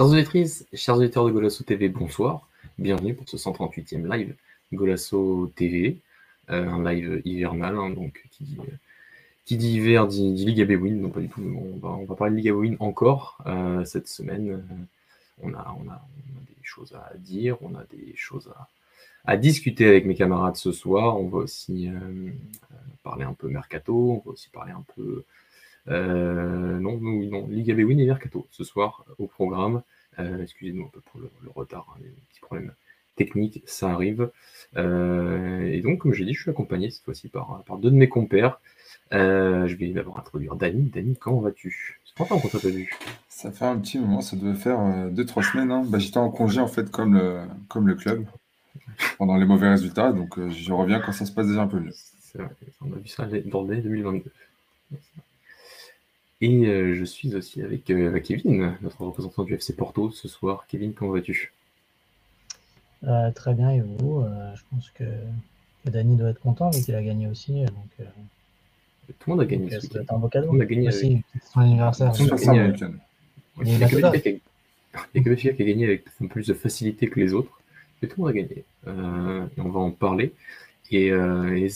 Chers auditrices, chers auditeurs de Golasso TV, bonsoir. Bienvenue pour ce 138e live Golasso TV, euh, un live hivernal, hein, donc qui dit, euh, hiver dit, dit Liga Bewin, non pas du tout, on va, parler de Liga Bewin encore euh, cette semaine. On a, on, a, des choses à dire, on a des choses à, à, discuter avec mes camarades ce soir. On va aussi parler un peu mercato, on va aussi parler un peu euh, non, oui, non, Liga Bewin et Mercato ce soir au programme. Euh, excusez-nous un peu pour le, retard, hein, des petits problèmes techniques, ça arrive. Euh, et donc, comme j'ai dit, je suis accompagné cette fois-ci par, par deux de mes compères. je vais d'abord introduire Dani. Dani, comment vas-tu? Ça fait longtemps t'a vu. Ça fait un petit moment, ça devait faire 2-3 semaines. Hein. Bah, J'étais en congé en fait comme le, comme le club pendant les mauvais résultats, donc je reviens quand ça se passe déjà un peu mieux. C'est vrai, on a vu ça dans l'année 2022. Et euh, je suis aussi avec euh, Kevin, notre représentant du FC Porto ce soir. Kevin, comment vas-tu? Euh, Très bien, et vous? Je pense que, Dany doit être content vu qu'il a gagné aussi. Donc, Tout le monde a gagné. C'est un beau cadeau. Tout le monde a gagné. Aussi, avec... son anniversaire. Tout le monde a Il n'y a que Benfica qui a gagné avec un peu plus de facilité que les autres. Mais tout le monde a gagné. et on va en parler. Et, et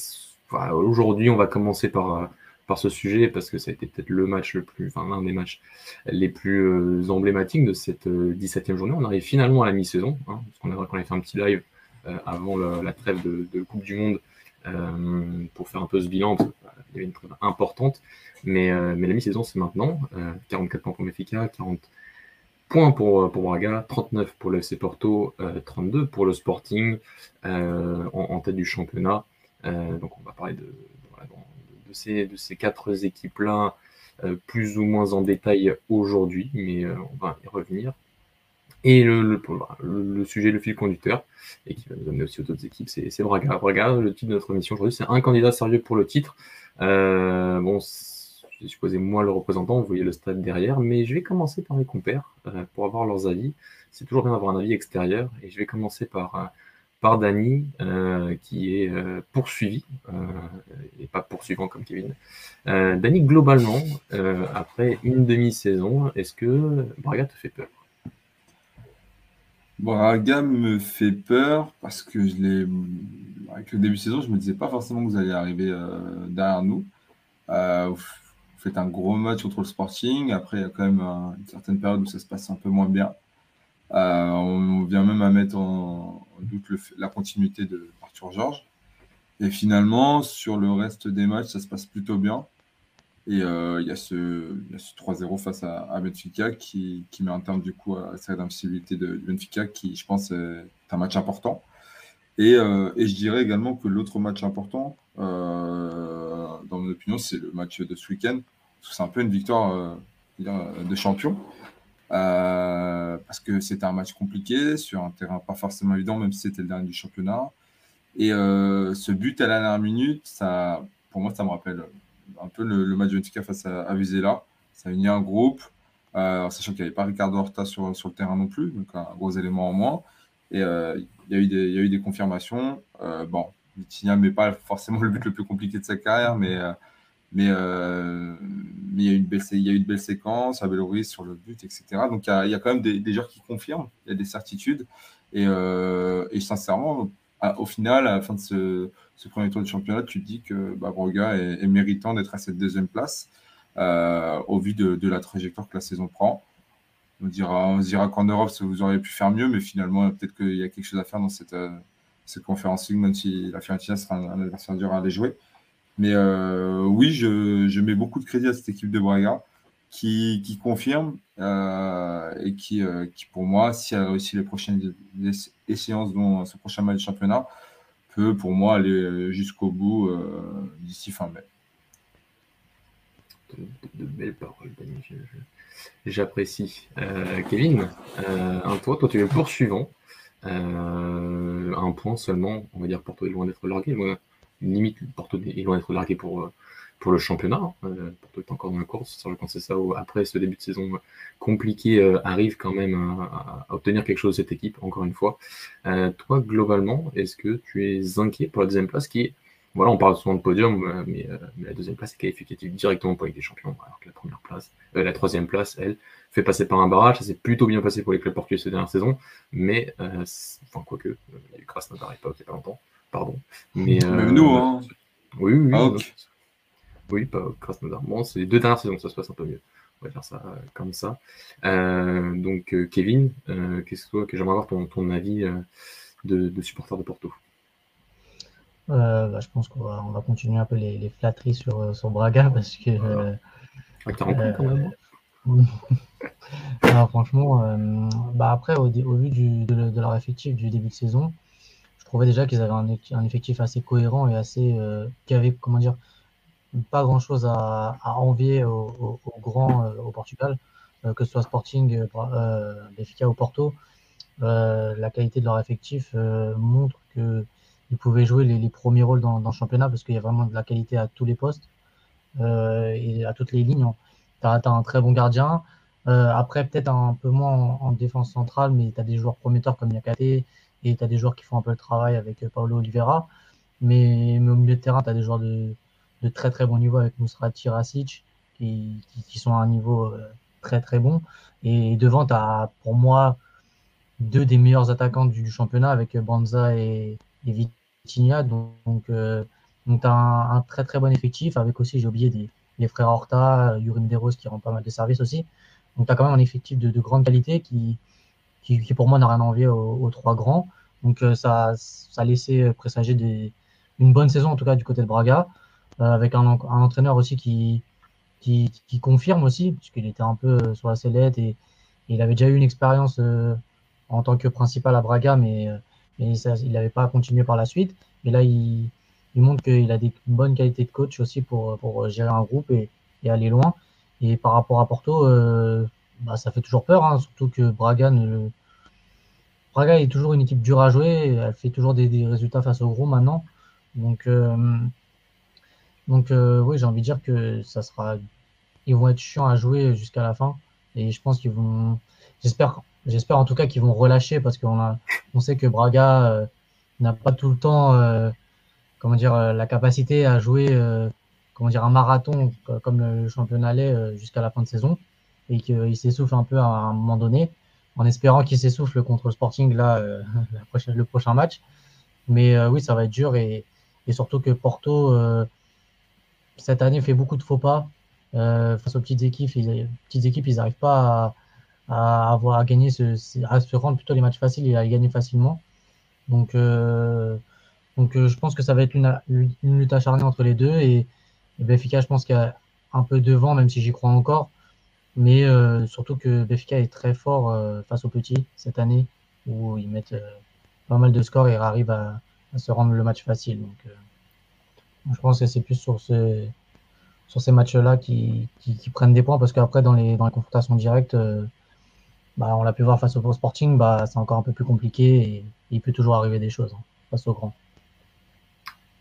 aujourd'hui, on va commencer par par ce sujet parce que ça a été peut-être le match le plus, enfin l'un des matchs les plus euh, emblématiques de cette 17e euh, journée. On arrive finalement à la mi-saison, hein, parce qu'on a, avait fait un petit live euh, avant la, trêve de, Coupe du Monde pour faire un peu ce bilan, parce il y avait une trêve importante, mais, la mi-saison c'est maintenant, 44 points pour Mefica, 40 points pour, Braga, 39 pour le FC Porto, 32 pour le Sporting en, tête du championnat. donc on va parler de, de ces quatre équipes-là euh, plus ou moins en détail aujourd'hui, mais euh, on va y revenir. Et le, sujet, le fil conducteur, et qui va nous amener aussi aux autres équipes, c'est Braga. Braga, le titre de notre émission aujourd'hui, c'est un candidat sérieux pour le titre. Euh, bon, j'ai supposé moi le représentant, vous voyez le stade derrière, mais je vais commencer par mes compères pour avoir leurs avis. C'est toujours bien d'avoir un avis extérieur, et je vais commencer par par Dany, euh, qui est euh, poursuivi, euh, et pas poursuivant comme Kevin. Dany, globalement, après une demi-saison, est-ce que Braga te fait peur? Braga me fait peur parce que je l'ai. Avec le début de saison, je me disais pas forcément que vous alliez arriver derrière nous. vous faites un gros match contre le Sporting. Après, il y a quand même une certaine période où ça se passe un peu moins bien. on vient même à mettre en, doute la continuité de Arthur Georges. Et finalement, sur le reste des matchs, ça se passe plutôt bien. Et euh, il y a ce, ce 3-0 face à, Benfica qui, met un terme du coup à cette invincibilité de, Benfica qui, je pense, est un match important. Et, euh, je dirais également que l'autre match important, euh, dans mon opinion, c'est le match de ce week-end. C'est un peu une victoire de champion. Euh, parce que c'était un match compliqué sur un terrain pas forcément évident, même si c'était le dernier du championnat. Et euh, ce but à la dernière minute, ça, pour moi, ça me rappelle un peu le, match de Benfica face à, à Vizela. Ça a uni un groupe, euh, sachant qu'il n'y avait pas Ricardo Horta sur, le terrain non plus, donc un gros élément en moins. Et il y a eu des confirmations. bon, Vitinha n'est pas forcément le but le plus compliqué de sa carrière, mais mais, euh, mais il, y a une y a une belle séquence, Abel Ruiz sur le but, etc. Donc il y a, y a quand même des, des, joueurs qui confirment, il y a des certitudes. Et, euh, et sincèrement, au final, à la fin de ce, premier tour de championnat, tu te dis que bah, Broga est, méritant d'être à cette deuxième place euh, au vu de, la trajectoire que la saison prend. On dira, on dira qu'en Europe, vous auriez pu faire mieux, mais finalement, peut-être qu'il y a quelque chose à faire dans cette, cette conférence même si la Fiorentina sera un adversaire dur à aller jouer. Mais euh, oui, je, mets beaucoup de crédit à cette équipe de Braga qui, confirme euh, et qui, euh, qui, pour moi, si elle réussit les prochaines échéances, dont ce prochain match de championnat, peut pour moi aller jusqu'au bout d'ici fin mai. De, belles paroles, J'apprécie. Kevin, un toi, toi tu es poursuivant. un point seulement, on va dire pour toi, loin d'être largué. Moi, limite, Porto est loin d'être pour, euh, pour le championnat. Hein. Euh, Porto est encore dans la course. Pense ça, après ce début de saison compliqué, euh, arrive quand même à, obtenir quelque chose de cette équipe, encore une fois. toi, globalement, est-ce que tu es inquiet pour la deuxième place qui est voilà, on parle souvent de podium, mais, la deuxième place est qualificative directement pour les des Champions, alors que la première place, la troisième place, elle, fait passer par un barrage. Ça s'est plutôt bien passé pour les clubs portugais cette dernière saison, mais enfin quoique, il y a eu Krasnodar à l'époque, il n'y a pas longtemps, pardon. Mais, Même nous, hein. Oui, oui, oui. Oui, pas Krasnodar. Bon, c'est les deux dernières saisons, ça se passe un peu mieux. On va faire ça euh, comme ça. Euh, donc, euh, Kevin, qu'est-ce que, que j'aimerais avoir ton, ton avis de, de, supporter de Porto? Bah, Je pense qu'on va, on va continuer un peu les, les flatteries sur, sur Braga parce que. Voilà. Ah, quand même. Alors, franchement, bah après, au, au vu du, de, de, leur effectif du début de saison, je trouvais déjà qu'ils avaient un, effectif assez cohérent et assez. qui avait, comment dire, pas grand chose à, envier aux au, grands euh, au Portugal, euh, que ce soit Sporting, euh, Benfica ou Porto. la qualité de leur effectif montre qu'ils pouvaient jouer les, premiers rôles dans, le championnat parce qu'il y a vraiment de la qualité à tous les postes et à toutes les lignes. Tu as, un très bon gardien. après, peut-être un peu moins en, défense centrale, mais tu as des joueurs prometteurs comme Yakate et tu as des joueurs qui font un peu le travail avec Paulo Oliveira. Mais, mais au milieu de terrain, tu as des joueurs de, de très très bon niveau avec Musrati Rasic qui, qui, sont à un niveau euh, très très bon. Et devant, tu as pour moi deux des meilleurs attaquants du, championnat avec Banza et, et Vitinha. Donc, euh, donc tu as un, très très bon effectif avec aussi, j'ai oublié, les frères Horta, Yuri Medeiros qui rend pas mal de services aussi. Donc tu as quand même un effectif de, de grande qualité qui, qui, qui, pour moi n'a rien à envier aux, trois grands. Donc euh, ça, ça a laissé présager des, une bonne saison en tout cas du côté de Braga. Euh, avec un, entraîneur aussi qui, qui, confirme aussi, puisqu'il était un peu euh, sur la sellette et, il avait déjà eu une expérience euh, en tant que principal à Braga, mais, mais il n'avait pas continué par la suite. Et là, il, il montre qu'il a des bonnes qualités de coach aussi pour, pour gérer un groupe et, et aller loin. Et par rapport à Porto, bah, ça fait toujours peur, hein, surtout que Braga ne, Braga est toujours une équipe dure à jouer, elle fait toujours des, résultats face au gros maintenant. Donc, donc euh, oui, j'ai envie de dire que ça sera, ils vont être chiants à jouer jusqu'à la fin. Et je pense qu'ils vont, j'espère, j'espère en tout cas qu'ils vont relâcher parce qu'on a, on sait que Braga euh, n'a pas tout le temps, euh, comment dire, la capacité à jouer, comment dire, un marathon comme le championnat l'est jusqu'à la fin de saison et qu'il s'essouffle un peu à un moment donné, en espérant qu'il s'essouffle contre le Sporting là, prochaine, le prochain match. Mais oui, ça va être dur et, et surtout que Porto cette année fait beaucoup de faux pas euh, face aux petites équipes. Ils, petites équipes, ils n'arrivent pas à, avoir à gagner, à se rendre plutôt les matchs faciles et à y gagner facilement. Donc, euh, donc euh, je pense que ça va être une, lutte acharnée entre les deux et, Benfica, je pense qu'il y a un peu devant, même si j'y crois encore. Mais surtout que Benfica est très fort face aux petits cette année, où ils mettent pas mal de scores et arrivent à, à, se rendre le match facile. Donc, je pense que c'est plus sur, ce, sur ces matchs-là qui, qui, prennent des points parce qu'après, dans les, dans les confrontations directes, euh, bah, on l'a pu voir face au Sporting, bah, c'est encore un peu plus compliqué et, il peut toujours arriver des choses hein, face au grand.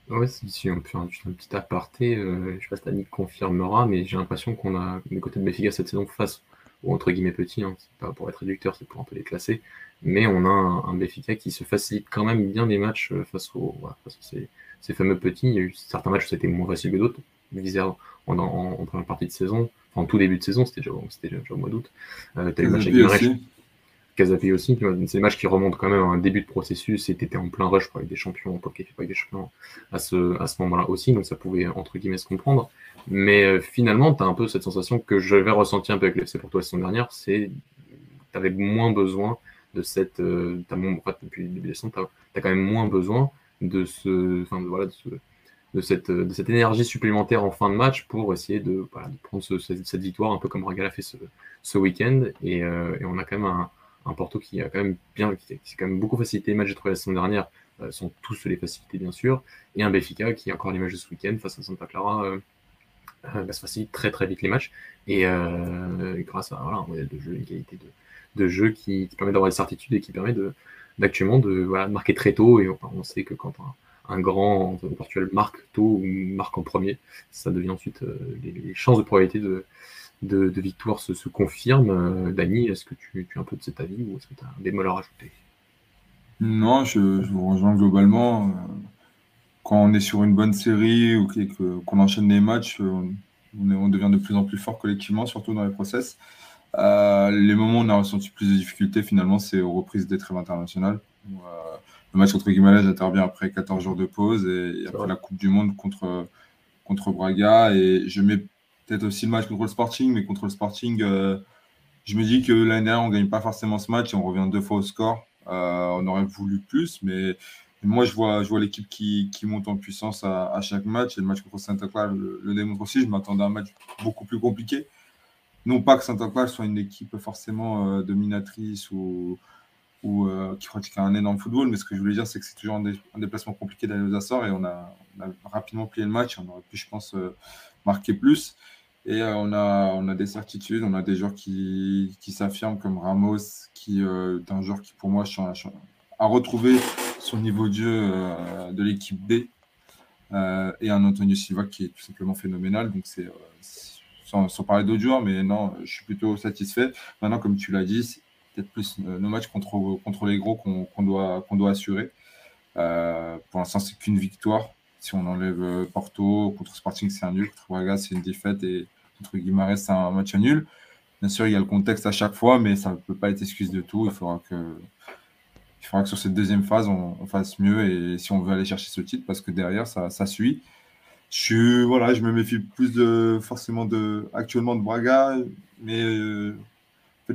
Ouais, si on peut un, un petit aparté, euh, je ne sais pas si Dani confirmera, mais j'ai l'impression qu'on a des côtés de Béfiga cette saison face ou entre guillemets petits, hein, c'est pas pour être réducteur, c'est pour un peu les classer, mais on a un, un qui se facilite quand même bien des matchs euh, face, aux, voilà, face à ces, ces, fameux petits. Il y a eu certains matchs où c'était moins facile que d'autres, en, en, en, première partie de saison, en tout début de saison, c'était déjà, déjà, déjà, au mois d'août. Euh, T'as eu le match avec Casapé aussi, c'est des matchs qui remontent quand même à un début de processus et t'étais en plein rush avec des champions, pour avec des champions à ce, à ce moment-là aussi, donc ça pouvait entre guillemets se comprendre. Mais euh, finalement, tu as un peu cette sensation que j'avais ressenti un peu avec l'FC pour toi la saison dernière, c'est tu avais moins besoin de cette. Euh, moins, depuis le début décembre, tu as, quand même moins besoin de, ce, enfin, voilà, de, ce, de, cette, de cette énergie supplémentaire en fin de match pour essayer de, prendre ce, cette, victoire, un peu comme Ragal a fait ce, week-end. Euh, et, on a quand même un, un, Porto qui a quand même bien, qui, quand même beaucoup facilité les matchs, j'ai trouvé la saison dernière, euh, sont tous les facilités bien sûr, et un Béfica qui a encore les matchs de ce week-end face à Santa Clara. Euh, euh, bah, ça facilite très très vite les matchs. Et euh, grâce à voilà, un modèle de jeu, une qualité de, de jeu qui, permet d'avoir des certitudes et qui permet de d'actuellement de, voilà, marquer très tôt. Et on sait que quand un, un grand virtuel marque tôt ou marque en premier, ça devient ensuite les, les, chances de probabilité de, de, de victoire se, se confirment. Dany, est-ce que tu, tu, es un peu de cet avis ou est-ce que tu as un bémol à rajouter? Non, je, je, vous rejoins globalement. quand on est sur une bonne série ou qu'on enchaîne les matchs, on, on, devient de plus en plus fort collectivement, surtout dans les process. les moments où on a ressenti plus de difficultés, finalement, c'est aux reprises des trêves internationales. le match contre Guimarães intervient après 14 jours de pause et, après la Coupe du Monde contre, contre Braga. Et je mets peut-être aussi le match contre le Sporting, mais contre le Sporting, je me dis que l'année dernière, on ne gagne pas forcément ce match et on revient deux fois au score. Euh, on aurait voulu plus, mais moi, je vois, je vois l'équipe qui, monte en puissance à, chaque match. Et le match contre Santa Clara le, démontre aussi. Je m'attendais à un match beaucoup plus compliqué. Non pas que Santa Clara soit une équipe forcément euh, dominatrice ou, euh, qui pratique un énorme football, mais ce que je voulais dire, c'est que c'est toujours un, déplacement compliqué d'aller aux Açores et on a, rapidement plié le match. On aurait pu, je pense, marquer plus. Et euh, on, a, on a des certitudes, on a des joueurs qui, qui s'affirment comme Ramos, qui euh, est un joueur qui pour moi a retrouvé son niveau de jeu euh, de l'équipe B. et un Antonio Silva qui est tout simplement phénoménal. Donc c'est sans, parler d'autres joueurs, mais non, je suis plutôt satisfait. Maintenant, comme tu l'as dit, c'est peut-être plus nos matchs contre, contre les gros qu'on doit, qu'on doit assurer. pour l'instant, c'est qu'une victoire. Si on enlève Porto, contre Sporting, c'est un nul. Contre Braga, c'est une défaite. Et contre Guimarães, c'est un match nul. Bien sûr, il y a le contexte à chaque fois, mais ça ne peut pas être excuse de tout. Il faudra que, il faudra que sur cette deuxième phase, on, fasse mieux et si on veut aller chercher ce titre, parce que derrière, ça, suit. Je, voilà, je me méfie plus de, forcément de, actuellement de Braga, mais euh,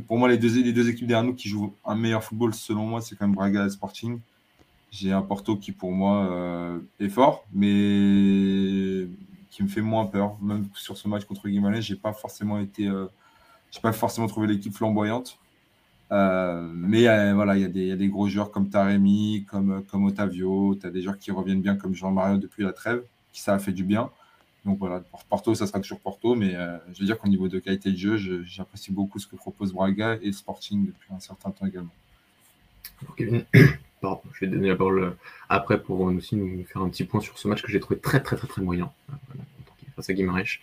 pour moi, les deux, les deux équipes derrière nous qui jouent un meilleur football, selon moi, c'est quand même Braga et Sporting. J'ai un Porto qui, pour moi, euh, est fort, mais qui me fait moins peur. Même sur ce match contre Guimarães, j'ai pas forcément été, euh, j'ai pas forcément trouvé l'équipe flamboyante. Euh, mais voilà, il y, a des gros joueurs comme Taremi, comme, comme Otavio. Tu as des joueurs qui reviennent bien comme Jean-Mario depuis la trêve, qui ça a fait du bien. Donc voilà, Porto, ça sera toujours Porto, mais je veux dire qu'au niveau de qualité de jeu, j'apprécie beaucoup ce que propose Braga et Sporting depuis un certain temps également. Je vais donner la parole après pour aussi nous faire un petit point sur ce match que j'ai trouvé très très très très moyen face à Guimarães.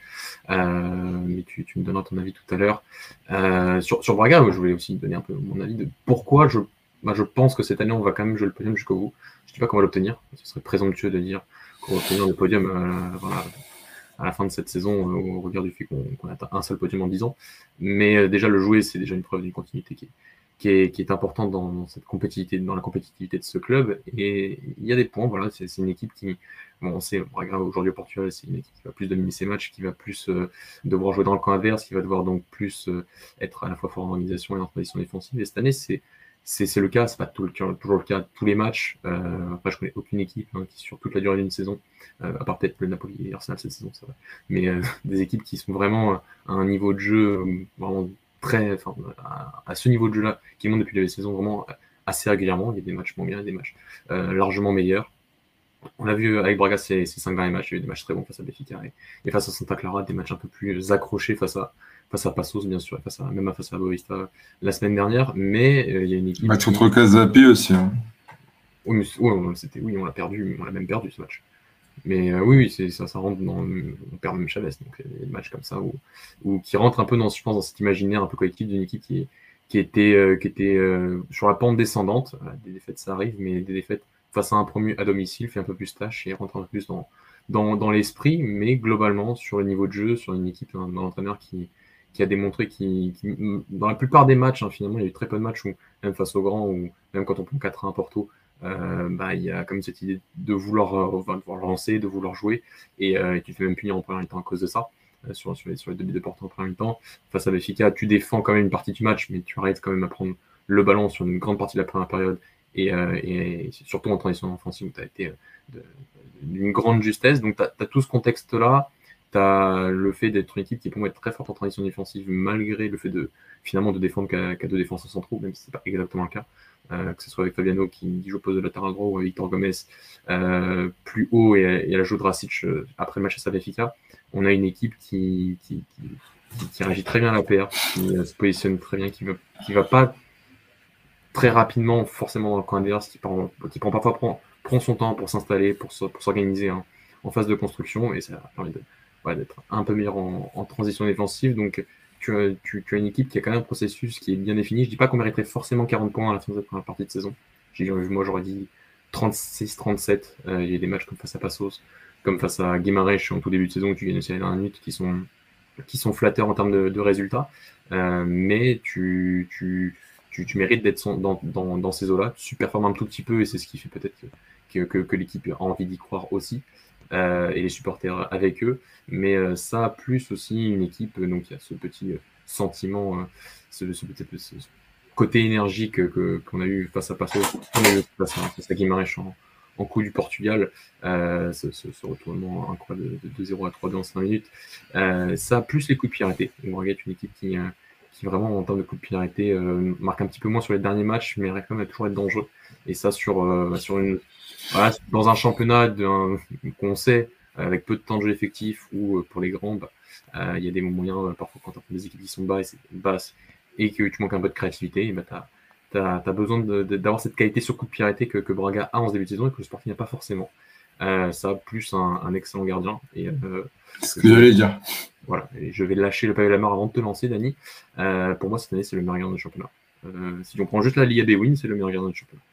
Euh, mais tu, me donneras ton avis tout à l'heure. Euh, sur, sur Braga, je voulais aussi donner un peu mon avis de pourquoi je, bah, je pense que cette année on va quand même jouer le podium jusqu'au bout. Je ne dis pas qu'on va l'obtenir, ce serait présomptueux de dire qu'on va obtenir le podium euh, à la fin de cette saison au regard du fait qu'on a un seul podium en 10 ans. Mais déjà le jouer, c'est déjà une preuve d'une continuité qui est, qui est, qui est importante dans, cette compétitivité, dans la compétitivité de ce club. Et il y a des points, voilà, c'est une équipe qui, bon, on sait, aujourd'hui au Portugal, c'est une équipe qui va plus dominer ses matchs, qui va plus euh, devoir jouer dans le camp adverse, qui va devoir donc plus euh, être à la fois fort en organisation et en position défensive. Et cette année, c'est c'est le cas, c'est pas toujours le cas tous les matchs. Euh, après, je connais aucune équipe hein, qui, sur toute la durée d'une saison, euh, à part peut-être le Napoli et Arsenal cette saison, c'est vrai, mais euh, des équipes qui sont vraiment à un niveau de jeu vraiment très, enfin, à, ce niveau de jeu-là, qui monte depuis la saison vraiment assez régulièrement. Il y a des matchs moins bien, des matchs euh, largement meilleurs. On a vu avec Braga ces, ces, cinq derniers matchs, il y a eu des matchs très bons face à Benfica et, face à Santa Clara, des matchs un peu plus accrochés face à, face à Passos, bien sûr, face à, même face à Boavista la semaine dernière. Mais euh, il y a une équipe. Match contre Casapi aussi. Hein. Oui, on l'a perdu, on l'a même perdu ce match. Mais euh, oui, oui ça, ça rentre dans. On perd même Chavez, donc a des matchs comme ça où, où, qui rentrent un peu dans, je pense, dans cet imaginaire un peu collectif d'une équipe qui, qui était, euh, qui était euh, sur la pente descendante. des défaites, ça arrive, mais des défaites face à un promu à domicile fait un peu plus tâche et rentre un peu plus dans, dans, dans l'esprit, mais globalement sur le niveau de jeu, sur une équipe, un, entraîneur qui, qui a démontré qui, dans la plupart des matchs, hein, finalement, il y a eu très peu de matchs où, même face aux grands, ou même quand on prend 4-1 à Porto, euh, bah, il y a comme cette idée de vouloir, euh, lancer, de vouloir jouer, et euh, tu te fais même punir en première temps à cause de ça. Sur, sur, les, sur les de Porto en première temps. Face à Benfica, tu défends quand même une partie du match, mais tu arrêtes quand même à prendre le ballon sur une grande partie de la première période et, et surtout en transition offensive où tu as été d'une grande justesse. Donc, tu as, tout ce contexte-là. Tu as le fait d'être une équipe qui peut être très forte en transition défensive malgré le fait de finalement de défendre qu'à deux défenseurs centraux, même si c'est pas exactement le cas. Euh, que ce soit avec Fabiano qui, joue au poste de latéral droit ou avec Victor Gomez euh, plus haut et, à la joue de euh, après le match à Salafika, on a une équipe qui, qui, qui, réagit très bien à la PR, qui se positionne très bien, qui ne qui va pas très rapidement forcément dans le coin adverse, qui prend, qui prend parfois prend, prend son temps pour s'installer, pour, pour s'organiser hein, en phase de construction, et ça permet d'être un peu meilleur en, en, transition défensive. Donc tu as, une équipe qui a quand même un processus qui est bien défini. Je dis pas qu'on mériterait forcément 40 points à la fin de cette première partie de saison. Moi, j'aurais dit 36-37. il y a des matchs comme face à Passos, comme face à Guimarães en tout début de saison où tu gagnes aussi la dernière minute qui sont, qui sont flatteurs en termes de, résultats. mais tu, tu, tu, mérites d'être dans, dans, ces eaux-là. Tu performes un tout petit peu et c'est ce qui fait peut-être que, que l'équipe a envie d'y croire aussi. Euh, et les supporters avec eux. Mais euh, ça, plus aussi une équipe, donc il y a ce petit euh, sentiment, ce, ce, ce, côté énergique que, qu'on a eu face à Passo, face à, face à en, en, coup du Portugal, euh, ce, ce, retournement incroyable de, de 2-0 à 3 dans 5 minutes. Euh, ça, plus les coups de pied On regarde une équipe qui, qui vraiment, en termes de coups de pied euh, marque un petit peu moins sur les derniers matchs, mais quand même toujours être dangereux. Et ça, sur, sur une, voilà, dans un championnat qu'on sait, avec peu de temps de jeu effectif, ou euh, pour les grands, bah, euh, il y a des moyens, euh, parfois quand tu as des équipes qui sont basses, basses et que tu manques un peu de créativité, bah, tu as, as, besoin d'avoir cette qualité sur coup de pirité que, que, Braga a en ce début de saison et que le Sporting n'a pas forcément. Euh, ça, plus un, un, excellent gardien. Et, euh, ce que j'allais dire. Voilà, et je vais lâcher le pavé de la mort avant de te lancer, Dani. Euh, pour moi, cette année, c'est le meilleur gardien du championnat. si on prend juste la Liga des Wins, c'est le meilleur gardien du championnat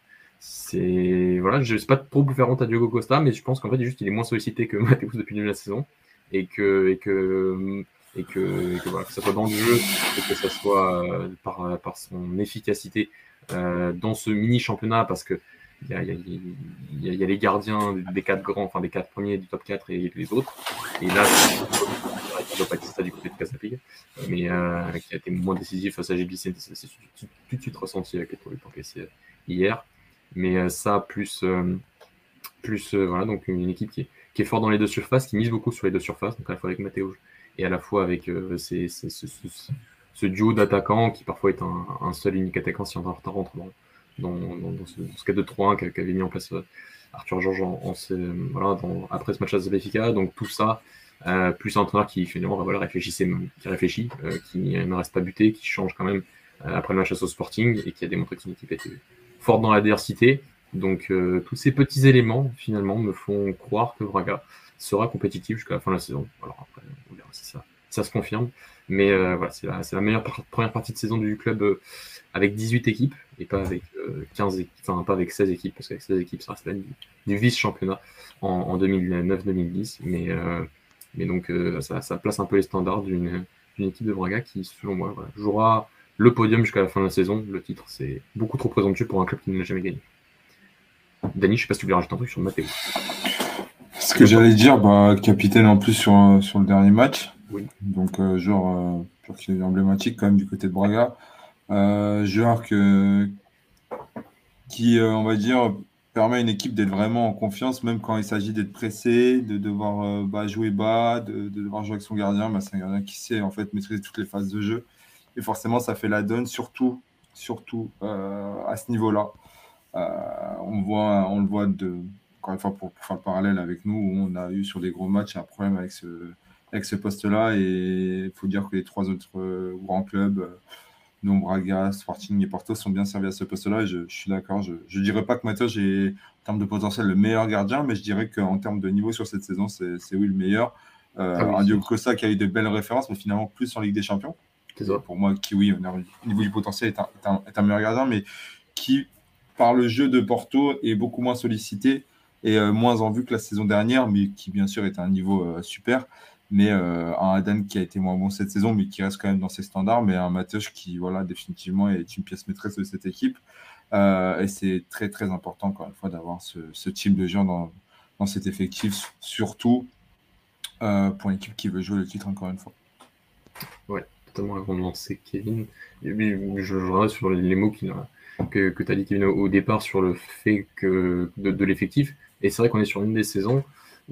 c'est voilà, je sais pas trop pour faire honte à Diogo Costa, mais je pense qu'en fait, juste il est moins sollicité que Mateus depuis le début de la saison et que et que et que, que, voilà, que ça soit dans le jeu et que ça soit euh, par, par son efficacité euh, dans ce mini championnat parce que il y a, y, a, y, y a, les gardiens des quatre grands, enfin des quatre premiers du top 4 et les autres. Et là, ça du côté de Casapig, mais euh, qui a été moins décisif face à GBC, c'est tout de suite ressenti avec les produits encaissés hier. Mais euh, ça, plus, euh, euh, voilà, donc une équipe qui est, forte dans les deux surfaces, qui mise beaucoup sur les deux surfaces, donc à la fois avec Matteo et à la fois avec ces, ce, ce, duo d'attaquants qui parfois est un, un, seul unique attaquant si on rentre dans, ce, cas de 3-1 qu'avait mis en place Arthur Georges après ce match à Benfica. Donc tout ça, plus un entraîneur qui finalement voilà, réfléchit, qui réfléchit, qui ne reste pas buté, qui change quand même après le match à Sporting et qui a démontré que son équipe était forte dans l'adversité. Donc euh, tous ces petits éléments finalement me font croire que Braga sera compétitif jusqu'à la fin de la saison. Alors après, on verra si ça, ça se confirme. Mais euh, voilà, c'est la, meilleure première partie de saison du club euh, avec 18 équipes et pas avec 15 équipes, enfin pas avec 16 équipes, parce qu'avec 16 équipes, ça reste du, du vice-championnat en, en 2009-2010. Mais, donc ça, place un peu les standards d'une équipe de Braga qui, selon moi, jouera le podium jusqu'à la fin de la saison. Le titre, c'est beaucoup trop présomptueux pour un club qui ne l'a jamais gagné. Dany, je sais pas si tu voulais rajouter un truc sur le Matteo. Ce que j'allais dire, bah, capitaine en plus sur, sur le dernier match. Oui. Donc, euh, genre, euh, qui est emblématique quand même du côté de Braga. Euh, joueur que, qui, euh, on va dire, permet à une équipe d'être vraiment en confiance, même quand il s'agit d'être pressé, de devoir bah, jouer bas, de, de, devoir jouer avec son gardien. Bah, c'est un gardien qui sait en fait maîtriser toutes les phases de jeu. Et forcément, ça fait la donne, surtout, surtout euh, à ce niveau-là. Euh, on, voit, on le voit de, encore une fois pour, faire le parallèle avec nous, où on a eu sur des gros matchs un problème avec ce, avec ce poste-là. Et il faut dire que les trois autres euh, grands clubs, dont Braga, Sporting et Porto, sont bien servis à ce poste-là. Et je, suis d'accord. Je ne dirais pas que Matos est, en termes de potentiel, le meilleur gardien, mais je dirais qu'en termes de niveau sur cette saison, c'est oui le meilleur. Euh, ah un Diogo Costa qui a eu de belles références, mais finalement plus en Ligue des Champions. Pour moi, qui, oui, au niveau du potentiel, est un, est un, meilleur gardien, mais qui, par le jeu de Porto, est beaucoup moins sollicité et euh, moins en vue que la saison dernière, mais qui, bien sûr, est à un niveau euh, super. Mais euh, un Adan qui a été moins bon cette saison, mais qui reste quand même dans ses standards. Mais un Mateusz qui, voilà, définitivement est une pièce maîtresse de cette équipe. et c'est très, très important, encore une fois, d'avoir ce, ce, type de joueur dans, dans cet effectif, surtout pour une équipe qui veut jouer le titre, encore une fois. Ouais totalement avant de lancer Kevin. je, je sur les mots que, que tu as dit, Kevin, au, départ sur le fait que de, l'effectif. Et c'est vrai qu'on est sur une des saisons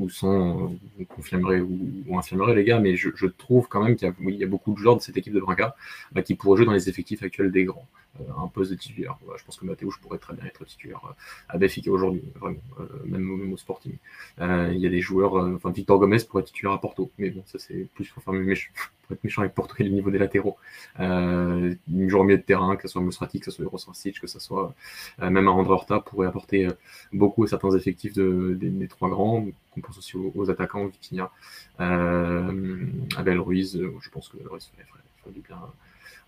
où sans euh, confirmer ou, ou les gars, mais je, trouve quand même qu'il y, a, beaucoup de joueurs de cette équipe de Braga bah, qui pourraient jouer dans les effectifs actuels des grands. Euh, un poste de titulaire. je pense que Mathéo, je pourrais très bien être titulaire euh, à Benfica aujourd'hui, vraiment, même, au Sporting. il y a des joueurs, enfin Victor Gomez pourrait être titulaire à Porto, mais bon, ça c'est plus pour faire pour être méchant avec Porto et le niveau des latéraux. Euh, une joueur milieu de terrain, que ce soit Musrati, que ce soit Rosasic, que ce soit même un André Horta pourrait apporter beaucoup à certains effectifs de, des, trois grands. On pense aussi aux, attaquants, Vitinha, Abel Ruiz, je pense que Ruiz ferait, du bien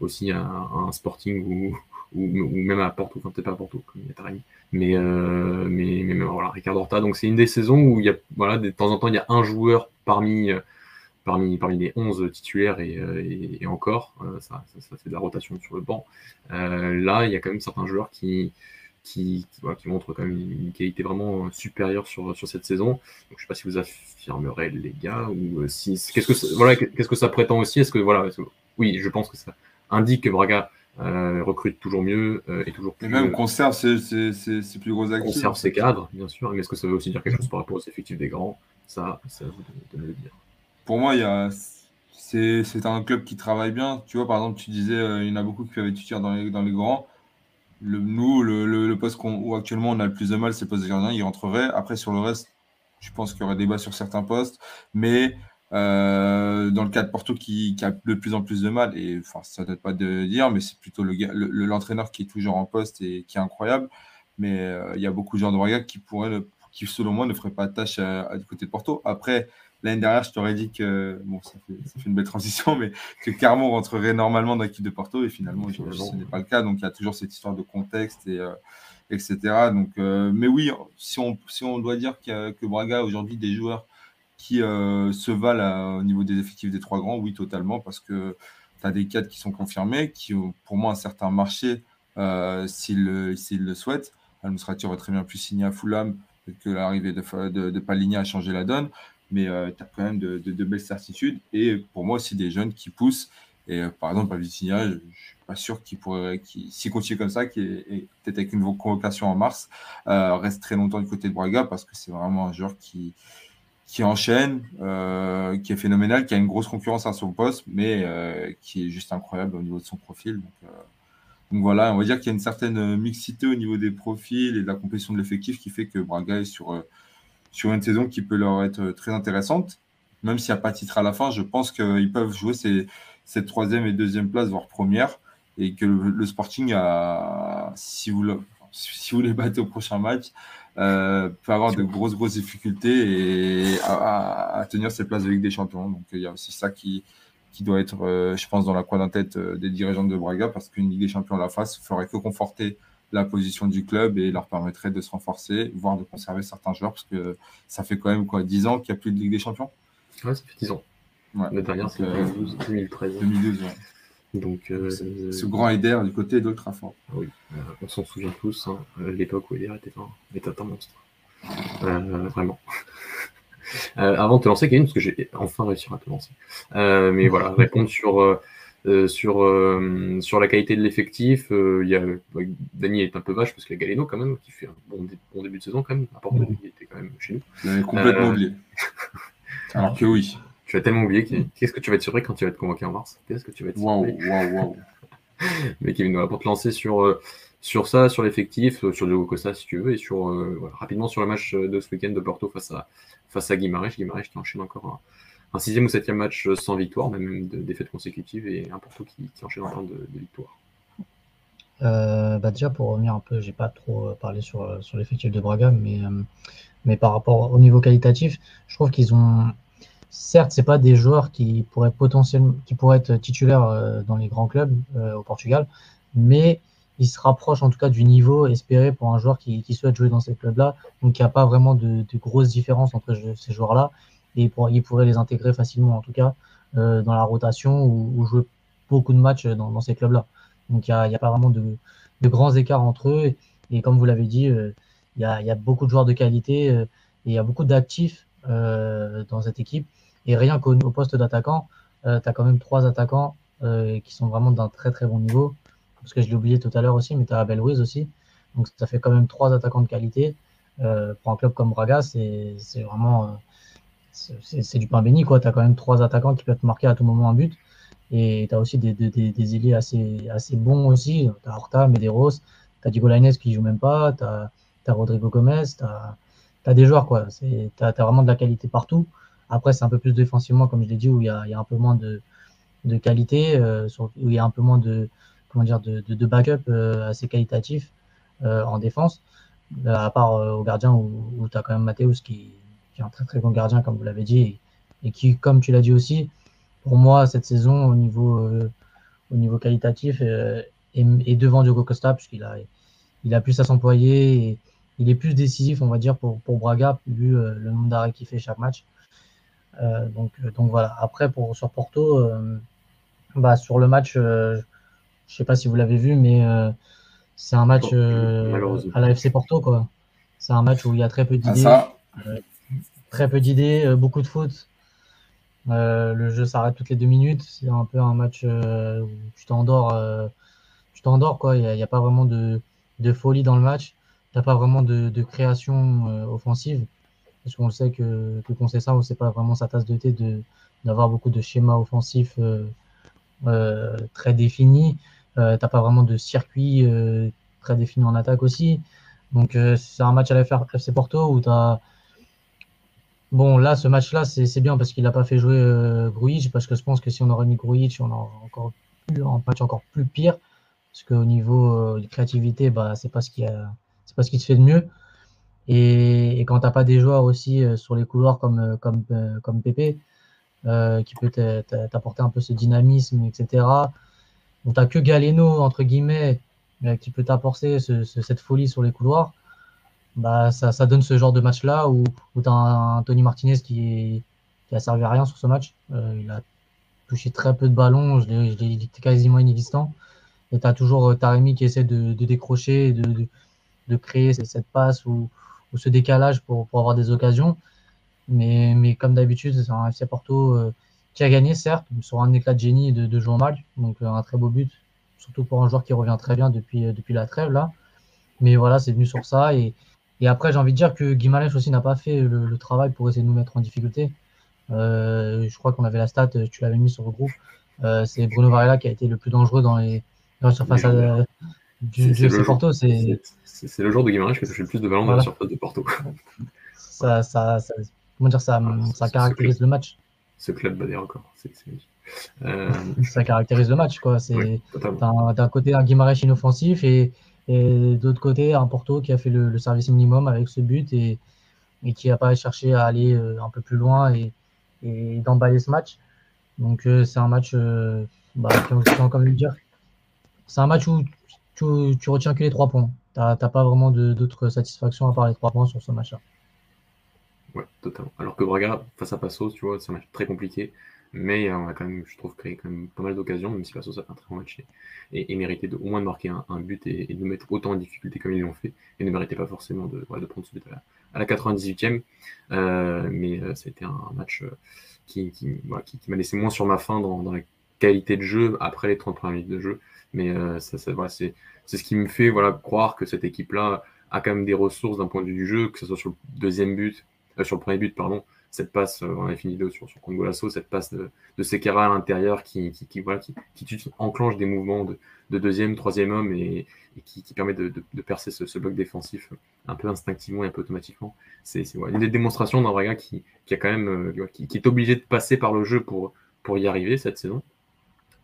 aussi à, un Sporting ou, même à Porto, enfin peut-être pas à Porto, comme Mais, mais, mais, voilà, Ricardo Horta, donc c'est une des saisons où il y a, voilà, de temps en temps, il y a un joueur parmi, parmi, parmi les 11 titulaires et, encore, ça, fait de la rotation sur le banc. là, il y a quand même certains joueurs qui, qui, qui, montre quand même une qualité vraiment supérieure sur, sur cette saison. Donc, je ne sais pas si vous affirmerez, les gars, ou euh, si. Qu'est-ce que, voilà, qu'est-ce que ça prétend aussi? Est-ce que, voilà, oui, je pense que ça indique que Braga euh, recrute toujours mieux euh, et toujours plus. Et même conserve ses, ses, plus gros actifs. Conserve ses cadres, bien sûr. Mais est-ce que ça veut aussi dire quelque chose par rapport aux effectifs des grands? Ça, c'est à vous de, me le dire. Pour moi, il y a. C'est un club qui travaille bien. Tu vois, par exemple, tu disais, il y en a beaucoup qui avaient étudié dans les, dans les grands le, nous, le, poste où actuellement on a le plus de mal, c'est le poste de gardien. Il rentrerait. Après, sur le reste, je pense qu'il y aurait débat sur certains postes. Mais euh, dans le cas de Porto qui, a de plus en plus de mal, et enfin, ça ne pas de dire, mais c'est plutôt l'entraîneur qui est toujours en poste et qui est incroyable. Mais euh, il y a beaucoup de gens de qui pourraient, qui selon moi, ne feraient pas tâche à, du côté de Porto. Après, L'année dernière, je t'aurais dit que, bon, ça fait, une belle transition, mais que Carmon rentrerait normalement dans l'équipe de Porto, et finalement, ce n'est pas le cas. Donc, il y a toujours cette histoire de contexte, et, euh, etc. Donc, euh, mais oui, si on, si on doit dire que, que Braga aujourd'hui des joueurs qui euh, se valent au niveau des effectifs des trois grands, oui, totalement, parce que tu as des cadres qui sont confirmés, qui ont pour moi un certain marché s'ils le souhaitent. Administrateur aurait très bien pu signer à Fulham, que l'arrivée de, de, de Paligna a changé la donne mais euh, tu as quand même de, belles certitudes. Et pour moi aussi, des jeunes qui poussent. Et euh, par exemple, à Vitinha, je ne suis pas sûr qu'il pourrait, s'il continue comme ça, qui est, peut-être avec une convocation en mars, euh, reste très longtemps du côté de Braga parce que c'est vraiment un joueur qui, qui enchaîne, qui est phénoménal, qui a une grosse concurrence à son poste, mais qui est juste incroyable au niveau de son profil. Donc, donc voilà, on va dire qu'il y a une certaine mixité au niveau des profils et de la compétition de l'effectif qui fait que Braga est sur sur une saison qui peut leur être très intéressante. Même s'il n'y a pas de titre à la fin, je pense qu'ils peuvent jouer ces, cette troisième et deuxième place, voire première, et que le, Sporting, a, si, vous si vous les battez au prochain match, euh, peut avoir de grosses, grosses difficultés et à, tenir ses places de Ligue des Champions. Donc il y a aussi ça qui, qui doit être, euh, je pense, dans la coin d'un tête euh, des dirigeants de Braga, parce qu'une Ligue des Champions à la face ferait que conforter la position du club et leur permettrait de se renforcer, voire de conserver certains joueurs, parce que ça fait quand même quoi 10 ans qu'il n'y a plus de Ligue des Champions? Ouais, ça fait 10 ans. La dernière, c'est 2013. 2012, Donc, euh, ce grand Eder du côté d'Ultrafort. Oui, euh, on s'en souvient tous, hein, euh, l'époque où Eder était un, était un monstre. vraiment. avant de te lancer, Kevin, parce que j'ai enfin réussi à te lancer. mais voilà, répondre sur euh, sur, euh, sur la qualité de l'effectif, euh, il y a, Dany est un peu vache parce qu'il y a Galeno quand même qui fait un bon, bon début de saison quand même. À part il était quand même chez nous. J'avais complètement oublié. Alors que oui. Tu as tellement oublié. Qu'est-ce que tu vas être surpris quand tu vas être convoqué en mars? Qu'est-ce que tu vas être surpris? Waouh, waouh, Mais Kevin, voilà, pour te lancer sur, sur ça, sur l'effectif, sur Diogo Costa si tu veux, et sur rapidement sur le match de ce week-end de Porto face à, face à Guimarães. Guimarães qui enchaîne encore un un sixième ou septième match sans victoire, même de défaites consécutives, et un Porto qui, qui enchaîne en de, de victoire. Euh, bah déjà pour revenir un peu, j'ai pas trop euh, parlé sur, euh, sur l'effectif de Braga, mais, mais par rapport au niveau qualitatif, je trouve qu'ils ont, certes, c'est pas des joueurs qui pourraient potentiellement, qui pourraient être titulaires dans les grands clubs au Portugal, mais ils se rapprochent en tout cas du niveau espéré pour un joueur qui, qui souhaite jouer dans ces clubs-là, donc il n'y a pas vraiment de, de grosses différences entre ces joueurs-là et pour, il pourrait les intégrer facilement, en tout cas, euh, dans la rotation ou, jouer beaucoup de matchs dans, ces clubs-là. Donc, il n'y a, a, pas vraiment de, de, grands écarts entre eux. Et, comme vous l'avez dit, euh, il y, a, y, a, beaucoup de joueurs de qualité euh, et il y a beaucoup d'actifs dans cette équipe. Et rien qu'au poste d'attaquant, tu as quand même trois attaquants qui sont vraiment d'un très très bon niveau. Parce que je l'ai oublié tout à l'heure aussi, mais tu as Abel Ruiz aussi. Donc ça fait quand même trois attaquants de qualité. pour un club comme Braga, c'est vraiment c'est du pain béni. Tu as quand même trois attaquants qui peuvent marquer à tout moment un but. Et tu as aussi des, des, des, ailiers assez, assez bons aussi. Tu as Horta, Medeiros, tu as Diego Lainez qui joue même pas, tu as, as, Rodrigo Gomez, tu as, des joueurs. Tu as, as, vraiment de la qualité partout. Après, c'est un peu plus défensivement, comme je l'ai dit, où il y a, y a, un peu moins de, de qualité, euh, où il y a un peu moins de, comment dire, de, de, backup euh, assez qualitatif euh, en défense. à part au gardien où, où tu as quand même Mathéus qui, qui est un très très bon gardien, comme vous l'avez dit, et, qui, comme tu l'as dit aussi, pour moi, cette saison, au niveau, euh, au niveau qualitatif, euh, est, devant Diogo Costa, puisqu'il a, il a plus à s'employer et il est plus décisif, on va dire, pour, pour Braga, vu le nombre d'arrêts qu'il fait chaque match. donc, donc voilà. Après, pour, sur Porto, bah, sur le match, je ne sais pas si vous l'avez vu, mais c'est un match à la FC Porto. quoi. C'est un match où il y a très peu ah, d'idées. Très peu d'idées, beaucoup de fautes. Euh, le jeu s'arrête toutes les deux minutes. C'est un peu un match euh, où tu t'endors. Euh, tu t'endors, quoi. Il n'y a, pas vraiment de, folie dans le match. Tu n'as pas vraiment de, création offensive. Parce qu'on sait que, que qu'on sait ça, on sait pas vraiment sa tasse de thé de, d'avoir beaucoup de schémas offensifs très définis. Euh, t'as pas vraiment de circuit très défini en attaque aussi. Donc c'est un match à la FC Porto où tu as Bon, là, ce match-là, c'est bien parce qu'il n'a pas fait jouer euh, parce que je pense que si on aurait mis Grujic, on aurait encore eu un match encore plus pire. Parce qu'au niveau euh, de créativité, bah, c'est pas ce qui c'est pas ce qui se fait de mieux. Et, quand tu n'as pas des joueurs aussi euh, sur les couloirs comme, euh, comme, comme Pépé, qui peut t'apporter un peu ce dynamisme, etc. Donc, tu n'as que Galeno, entre guillemets, qui peut t'apporter cette folie sur les couloirs bah, ça, ça, donne ce genre de match-là où, où tu as un, Tony Martinez qui, qui a servi à rien sur ce match. Euh, il a touché très peu de ballons, je l'ai, il était quasiment inexistant. Et tu as toujours euh, Taremi qui essaie de, de décrocher, de, de, de, créer cette passe ou, ou ce décalage pour, pour, avoir des occasions. Mais, mais comme d'habitude, c'est un FC Porto euh, qui a gagné, certes, sur un éclat de génie de, de jouer mal. Donc un très beau but, surtout pour un joueur qui revient très bien depuis, depuis la trêve. là. Mais voilà, c'est venu sur ça. Et, et après, j'ai envie de dire que Guimarães aussi n'a pas fait le, travail pour essayer de nous mettre en difficulté. Euh, je crois qu'on avait la stat, tu l'avais mis sur le groupe. Euh, c'est Bruno Varela qui a été le plus dangereux dans les, surfaces euh, du, FC Porto. C'est le joueur de Guimarães qui a touché le plus de ballons dans la surface de Porto. ça, ça, comment dire, ça, ça caractérise le match. Ce club bat des records. ça caractérise le match. D'un côté, un Guimarães inoffensif et et d'autre côté, un Porto qui a fait le, service minimum avec ce but et, qui n'a pas cherché à aller euh, un peu plus loin et, et d'emballer ce match. Donc euh, c'est un match, euh, bah, dire, c'est un match où tu, tu, retiens que les trois points. Tu n'as pas vraiment d'autres satisfactions à part les trois points sur ce match-là. Ouais, totalement. Alors que Braga, face à Passo, tu vois, c'est un match très compliqué. Mais on a quand même, je trouve, créé quand même pas mal d'occasions, même si Passo ça fait un très bon match et, méritait de, au moins de marquer un, but et, de mettre autant en difficulté comme ils l'ont fait, et ne méritait pas forcément de, de prendre ce but à la, 98e. Euh, mais euh, c'était un, match euh, qui, qui, m'a laissé moins sur ma faim dans, la qualité de jeu après les 30 premières minutes de jeu. Mais ça, ça voilà, c'est ce qui me fait voilà, croire que cette équipe-là a quand même des ressources d'un point de vue du jeu, que ce soit sur le deuxième but, sur le premier but, pardon, cette passe, euh, on a fini sur, sur Congolasso, cette passe de, de Sekera à l'intérieur qui, qui, voilà, qui, qui, enclenche des mouvements de, de deuxième, troisième homme et, qui, qui, permet de, de, percer ce, bloc défensif un peu instinctivement et un peu automatiquement. C'est voilà, une démonstration d'un Braga qui, a quand même, euh, qui, est obligé de passer par le jeu pour, pour y arriver cette saison.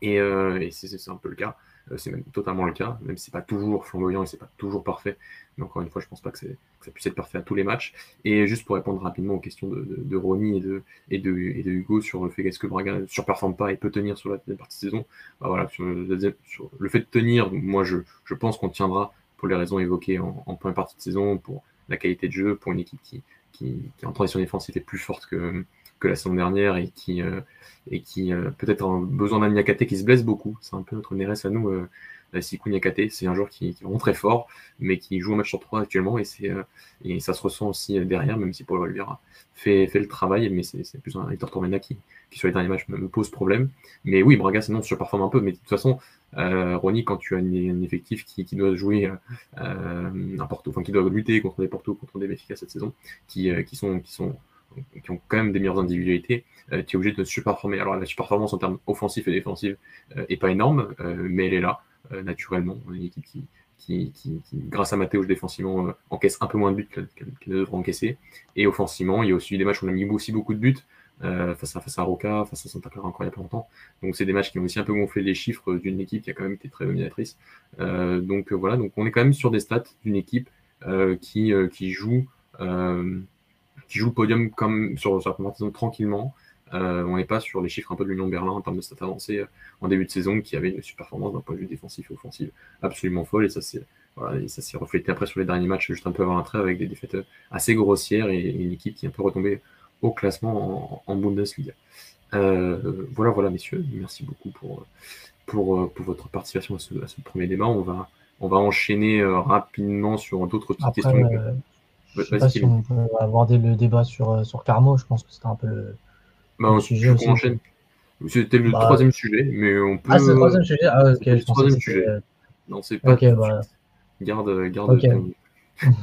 Et, euh, et c'est un peu le cas. Euh, c'est même totalement le cas, même si c'est pas toujours flamboyant et c'est pas toujours parfait. Mais encore une fois, je pense pas que, ça puisse être parfait à tous les matchs. Et juste pour répondre rapidement aux questions de, de, Ronnie et de, et, de, et de Hugo sur le fait qu'est-ce que Braga ne surperforme pas et peut tenir sur la deuxième partie de saison, bah voilà, le, fait de tenir, moi je, je pense qu'on tiendra pour les raisons évoquées en, première partie de saison, pour la qualité de jeu, pour une équipe qui, qui, qui en transition défensive est plus forte que, que la saison dernière et qui, euh, et qui euh, peut-être a besoin d'un Nyakate qui se blesse beaucoup. C'est un peu notre Neres à nous. Euh, Sikou Nyakate, c'est un joueur qui, est vraiment très fort, mais qui joue un match sur trois actuellement et, c'est, et ça se ressent aussi derrière, même si Paul Oliveira fait, fait le travail, mais c'est, plus un Hector Tormena qui, qui, sur les derniers matchs, me, pose problème. Mais oui, Braga, sinon, surperforme un peu, mais de toute façon, Ronnie, quand tu as un effectif qui, qui doit jouer euh, Porto, enfin qui doit lutter contre des Porto, contre des Benfica cette saison, qui, qui sont qui ont quand même des meilleures individualités, euh, tu es obligé de surperformer. Alors la surperformance en termes offensifs et défensifs euh, est pas énorme, euh, mais elle est là, euh, naturellement. On a une équipe qui, grâce à Mathéo défensivement, encaisse un peu moins de buts qu'elle devrait encaisser. Et offensivement, il y a aussi des matchs où on a mis aussi beaucoup de buts. face, à, face Roca, face à Santa Clara encore il n'y a pas longtemps. Donc c'est des matchs qui ont aussi un peu gonflé les chiffres d'une équipe qui a quand même été très dominatrice. donc voilà, donc on est quand même sur des stats d'une équipe qui, qui joue qui joue le podium comme sur sa première saison tranquillement. Euh, on n'est pas sur les chiffres un peu de l'Union Berlin en termes de stats avancés euh, en début de saison qui avait une super performance d'un point de vue défensif et offensif absolument folle. Et ça, c'est voilà, ça s'est reflété après sur les derniers matchs, juste un peu avant trêve, avec des défaites assez grossières et une équipe qui est un peu retombée au classement en, Bundesliga. voilà, voilà, messieurs, merci beaucoup pour, pour, pour votre participation à ce, à ce, premier débat. On va, on va enchaîner rapidement sur d'autres petites questions. Je sais pas si on peut aborder le débat sur, sur Carmo, je pense que c'était un peu le, bah, sujet aussi. C'était le bah, troisième sujet, mais on peut. Ah, c'est le troisième sujet? Ah, ok, le troisième sujet. Non, c'est pas. Ok, bah... Garde, garde, ton...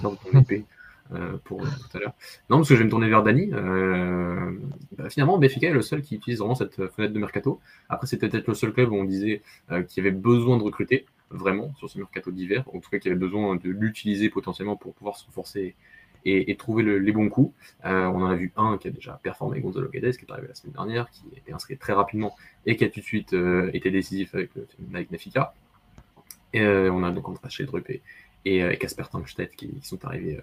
garde ton épée. Euh, pour tout à l'heure. Non, parce que je vais me tourner vers. Euh, bah, finalement, Béfica est le seul qui utilise vraiment cette fenêtre de mercato. Après, c'était peut-être le seul club où on disait euh, qu'il y avait besoin de recruter, vraiment, sur ce mercato d'hiver. En tout cas, qu'il y avait besoin de l'utiliser potentiellement pour pouvoir se renforcer et, trouver les bons coups. Euh, on en a vu un qui a déjà performé, Gonzalo Guedes, qui est arrivé la semaine dernière, qui a inscrit très rapidement et qui a tout de suite euh, été décisif avec, avec Nafika. Et euh, on a donc André Sheldrup et, et Casper Tankstedt qui, sont arrivés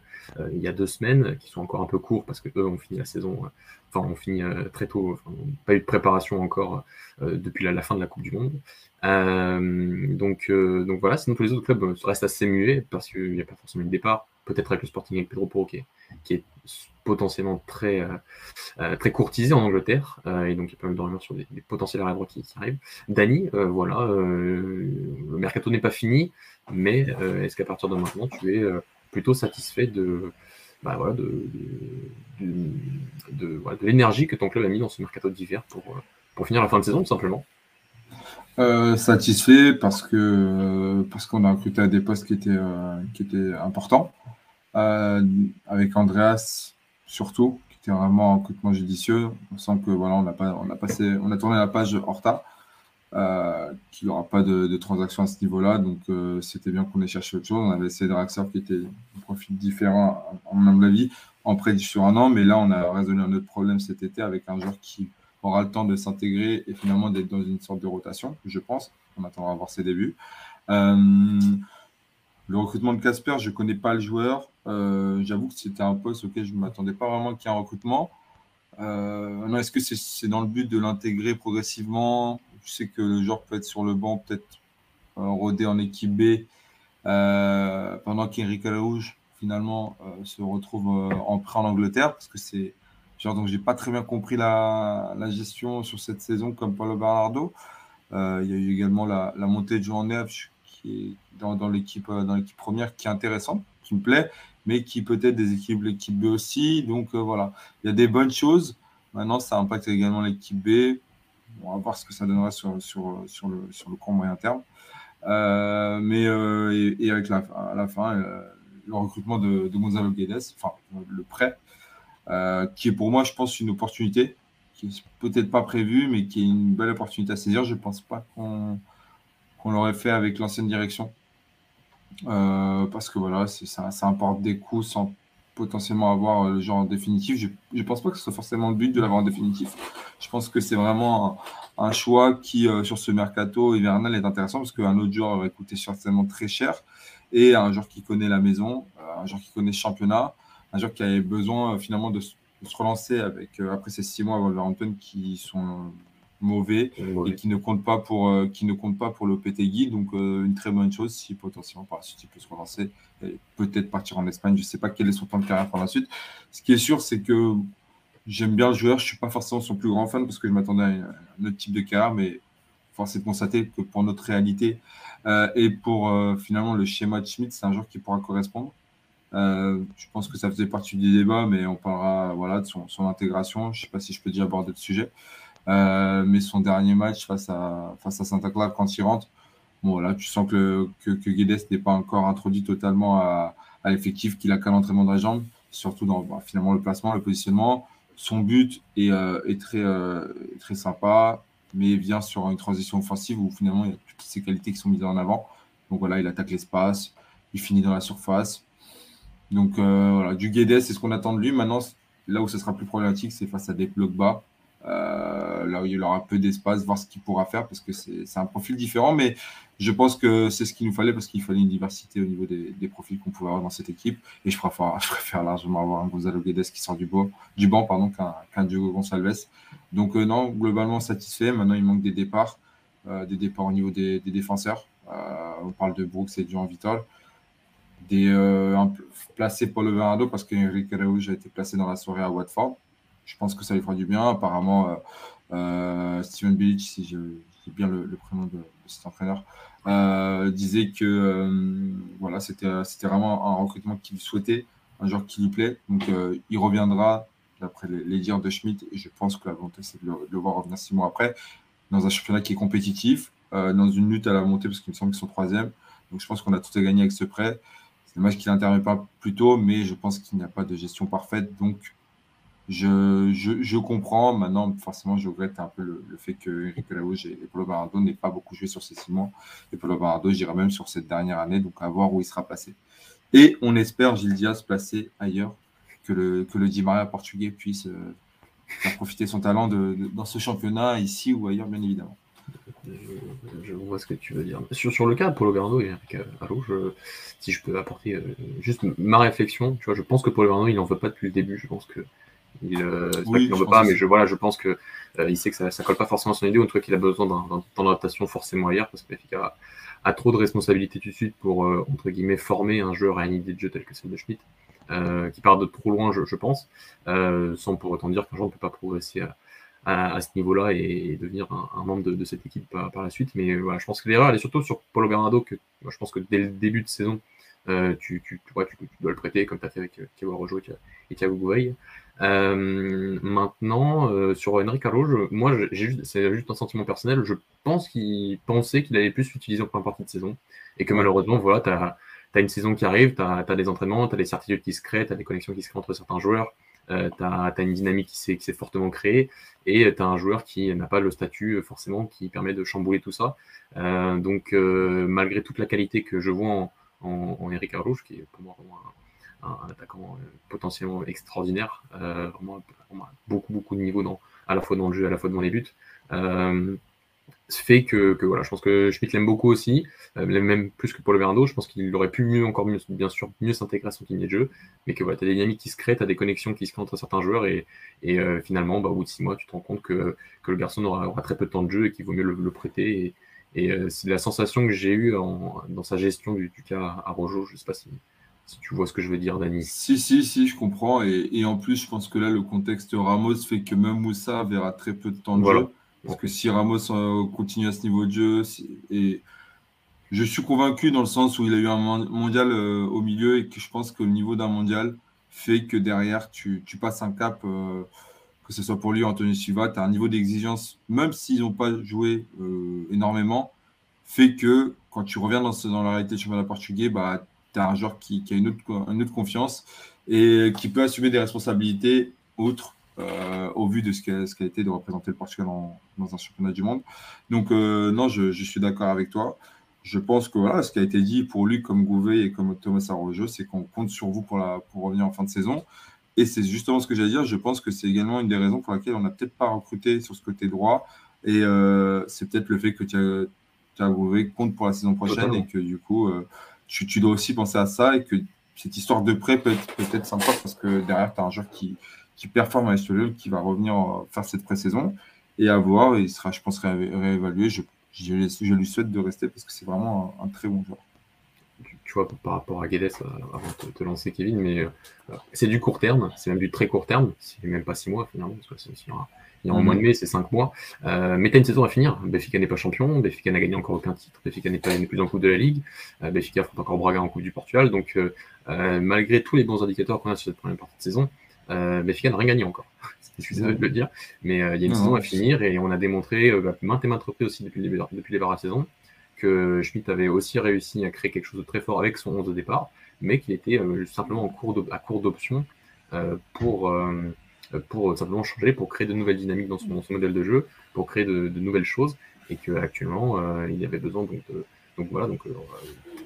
il y a deux semaines, qui sont encore un peu courts parce que eux ont fini la saison, enfin ont fini très tôt, enfin, pas eu de préparation encore depuis la, fin de la Coupe du Monde. donc, donc voilà, sinon tous les autres clubs restent assez muets parce qu'il n'y a pas forcément de départ peut-être avec le Sporting avec Pedro Porro qui est, potentiellement très, euh, euh, très courtisé en Angleterre, euh, et donc il y a pas mal de rumeurs sur des, potentiels arrière qui, qui, arrivent. Dani, voilà, le mercato n'est pas fini, mais est-ce qu'à partir de maintenant, tu es plutôt satisfait de, bah, voilà, de, de, l'énergie que ton club a mis dans ce mercato d'hiver pour, pour finir la fin de saison, tout simplement? Satisfait parce que parce qu'on a recruté à des postes qui étaient qui étaient importants. Euh, avec Andreas surtout, qui était vraiment un recrutement judicieux. On sent que voilà, on a, pas, on a, passé, on a tourné la page Horta, euh, qu'il n'y aura pas de, de transaction à ce niveau-là. Donc euh, c'était bien qu'on ait cherché autre chose. On avait essayé de Draxler qui était un profil différent, à mon avis, en prêt sur un an. Mais là, on a résolu un autre problème cet été avec un joueur qui aura le temps de s'intégrer et finalement d'être dans une sorte de rotation, je pense. On attendra à voir ses débuts. Euh, le recrutement de Casper, je ne connais pas le joueur. Euh, j'avoue que c'était un poste auquel je ne m'attendais pas vraiment qu'il y ait un recrutement. Euh, Est-ce que c'est dans le but de l'intégrer progressivement? Je sais que le joueur peut être sur le banc, peut-être euh, rodé en équipe B, pendant qu'Enrique Rouge finalement se retrouve en prêt en Angleterre, parce que c'est genre donc j'ai pas très bien compris la, gestion sur cette saison comme Paulo Bernardo. il y a eu également la, montée de Joan Neves qui est dans, dans l'équipe première qui est intéressante, qui me plaît mais qui peut-être déséquilibre l'équipe B aussi. Donc euh, voilà, il y a des bonnes choses. Maintenant, ça impacte également l'équipe B. On va voir ce que ça donnera sur, sur, sur, le, sur le court moyen terme. Euh, mais euh, et, avec la, à la fin, le recrutement de Gonzalo Guedes, enfin le prêt, qui est pour moi, je pense, une opportunité qui est peut-être pas prévue, mais qui est une belle opportunité à saisir. Je ne pense pas qu'on l'aurait fait avec l'ancienne direction. Euh, parce que voilà, ça, importe des coûts sans potentiellement avoir le genre en définitif. Je ne pense pas que ce soit forcément le but de l'avoir en définitif. Je pense que c'est vraiment un, choix qui, euh, sur ce mercato hivernal, est intéressant parce qu'un autre joueur aurait coûté certainement très cher et un joueur qui connaît la maison, euh, un joueur qui connaît le championnat, un joueur qui avait besoin finalement de, se relancer avec, après ces six mois à Wolverhampton qui sont mauvais, et qui ne compte pas pour euh, qui ne compte pas pour le PTGui. Donc euh, une très bonne chose si potentiellement par la suite il peut se relancer et peut-être partir en Espagne. Je ne sais pas quel est son temps de carrière par la suite. Ce qui est sûr, c'est que j'aime bien le joueur. Je suis pas forcément son plus grand fan parce que je m'attendais à un autre type de carrière, mais force est de constater que pour notre réalité euh, et pour finalement le schéma de Schmidt, c'est un joueur qui pourra correspondre. Je pense que ça faisait partie du débat, mais on parlera voilà, de son, intégration. Je ne sais pas si je peux déjà aborder le sujet. Euh, mais son dernier match face à, face à Santa Clara, quand il rentre, bon, là, tu sens que, que, que Guedes n'est pas encore introduit totalement à, l'effectif, qu'il a qu'à l'entraînement de la jambe, surtout dans bah, finalement le placement, le positionnement. Son but est, euh, très, euh, très sympa, mais vient sur une transition offensive où finalement il y a toutes ces qualités qui sont mises en avant. Donc voilà, il attaque l'espace, il finit dans la surface. Donc voilà, du Guedes, c'est ce qu'on attend de lui. Maintenant, là où ce sera plus problématique, c'est face à des blocs bas. Euh, là où il aura peu d'espace, voir ce qu'il pourra faire parce que c'est un profil différent. Mais je pense que c'est ce qu'il nous fallait parce qu'il fallait une diversité au niveau des, profils qu'on pouvait avoir dans cette équipe. Et je préfère, je largement avoir un Gonzalo Guedes qui sort du, banc, du banc pardon, qu'un Diogo Gonçalves. Donc, euh, non, globalement satisfait. Maintenant, il manque des départs, euh, des départs au niveau des, défenseurs. on parle de Brooks et Jean Vital. Des euh, placés pour le Bernardo parce qu'Enrique Araújo a été placé dans la soirée à Watford. Je pense que ça lui fera du bien. Apparemment, euh, euh, Steven Bilic, si j'ai bien le, prénom de, cet entraîneur, disait que voilà, c'était vraiment un recrutement qu'il souhaitait, un joueur qui lui plaît. Donc, il reviendra d'après les, dires de Schmidt. Et je pense que la volonté, c'est de, le voir revenir six mois après, dans un championnat qui est compétitif, dans une lutte à la montée, parce qu'il me semble qu'ils sont troisième. Donc, je pense qu'on a tout à gagner avec ce prêt. C'est dommage qu'il n'intervient pas plus tôt, mais je pense qu'il n'y a pas de gestion parfaite. Donc, je, je, comprends. Maintenant, forcément, je regrette un peu le, fait que Eric Laouge et, Paulo Barado n'aient pas beaucoup joué sur ces six mois. Et Paulo Barado, je dirais même sur cette dernière année. Donc, à voir où il sera placé. Et on espère Gilles Diaz placer ailleurs, que le, que le Di Maria portugais puisse euh, faire profiter son talent dans ce championnat, ici ou ailleurs, bien évidemment. Je, vois ce que tu veux dire. Sur, sur le cas de Paulo Bernardo et Eric je, si je peux apporter euh, juste ma réflexion, tu vois, je pense que Paulo Bernardo, il n'en veut pas depuis le début. Je pense que il, euh, n'en veut pas, mais je, voilà, je pense que euh, il sait que ça, ne colle pas forcément à son idée, ou en tout cas qu'il a besoin d'un temps d'adaptation forcément ailleurs, parce que a, a, trop de responsabilités tout de suite pour, entre guillemets, former un joueur à une idée de jeu telle que celle de Schmidt, qui part de trop loin, je, je pense, sans pour autant dire qu'un joueur ne peut pas progresser à, à, ce niveau-là et, devenir un, membre de, cette équipe par, la suite. Mais voilà, je pense que l'erreur, elle est surtout sur Paulo Bernardo, que je pense que dès le début de saison, euh, tu, dois le prêter comme tu as fait avec Thiago Rojo et Thiago Gouveia. Euh, maintenant, euh, sur Henrik Arrojo, moi, c'est juste un sentiment personnel. Je pense qu'il pensait qu'il allait plus l'utiliser en première partie de saison et que malheureusement, voilà, tu as, une saison qui arrive, tu as, des entraînements, tu as des certitudes qui se créent, tu as des connexions qui se créent entre certains joueurs. Euh, tu as, une dynamique qui s'est fortement créée et tu as un joueur qui n'a pas le statut euh, forcément qui permet de chambouler tout ça. Euh, donc, malgré toute la qualité que je vois en, en, Eric Arlouche, qui est pour moi vraiment un, attaquant potentiellement extraordinaire, vraiment, beaucoup, beaucoup de niveaux dans, à la fois dans le jeu, à la fois dans les buts fait que, que, voilà, je pense que Schmidt l'aime beaucoup aussi, euh, même plus que pour le. Je pense qu'il aurait pu mieux, encore mieux, bien sûr, mieux s'intégrer à son ligne de jeu, mais que voilà, tu as des dynamiques qui se créent, tu as des connexions qui se créent entre certains joueurs, et, et euh, finalement, bah, au bout de six mois, tu te rends compte que, que le garçon aura, aura, très peu de temps de jeu et qu'il vaut mieux le, prêter. Et, et euh, c'est la sensation que j'ai eue dans sa gestion du, du cas à Rojo. Je sais pas si, si tu vois ce que je veux dire, Dani. Si, si, si, je comprends. Et, et, en plus, je pense que là, le contexte Ramos fait que même Moussa verra très peu de temps de jeu. Parce que si Ramos euh, continue à ce niveau de jeu, et je suis convaincu dans le sens où il a eu un mondial euh, au milieu et que je pense que le niveau d'un mondial fait que derrière, tu, passes un cap, euh, que ce soit pour lui ou Anthony Silva, tu as un niveau d'exigence, même s'ils n'ont pas joué énormément, fait que quand tu reviens dans, la réalité du championnat portugais, bah, tu as un joueur qui, a une autre, une autre confiance et qui peut assumer des responsabilités autres euh, au vu de ce qu'a ce été de représenter le Portugal dans un championnat du monde. Donc, euh, non, je, suis d'accord avec toi. Je pense que voilà, ce qui a été dit pour lui, comme Gouvet et comme Thomas Arrojo, c'est qu'on compte sur vous pour, la, pour revenir en fin de saison. Et c'est justement ce que j'allais dire. Je pense que c'est également une des raisons pour laquelle on n'a peut-être pas recruté sur ce côté droit. Et euh, c'est peut-être le fait que Thiago Gouvet compte pour la saison prochaine et que du coup, tu, tu, dois aussi penser à ça et que cette histoire de prêt peut être, peut être sympa parce que derrière, tu as un joueur qui, qui performe à l'extérieur, qui va revenir faire cette pré-saison. Et à voir, il sera, je pense, réévalué. Je, je, lui souhaite de rester parce que c'est vraiment un, très bon joueur. Tu vois, par rapport à Guedes, euh, avant de te lancer, Kevin, mais euh, c'est du court terme, c'est même du très court terme, c'est même pas six mois finalement, parce que il y a en mois de mai, c'est cinq mois. Euh, mais tu as une saison à finir. Béfica n'est pas champion, Béfica n'a gagné encore aucun titre, Béfica n'est pas plus en Coupe de la Ligue, euh, Béfica affronte encore Braga en Coupe du Portugal. Donc, malgré tous les bons indicateurs qu'on a sur cette première partie de saison, euh, Benfica n'a rien gagné encore. Je suis désolé de le dire, mais euh, il y a une saison à finir et on a démontré euh, bah, maintes et maintes reprises aussi depuis le début, depuis de la saison que Schmidt avait aussi réussi à créer quelque chose de très fort avec son 11 de départ, mais qu'il était simplement en cours à court d'options pour, pour simplement changer, pour créer de nouvelles dynamiques dans son, modèle de jeu, pour créer de, nouvelles choses, et qu'actuellement il avait besoin donc de, donc voilà, donc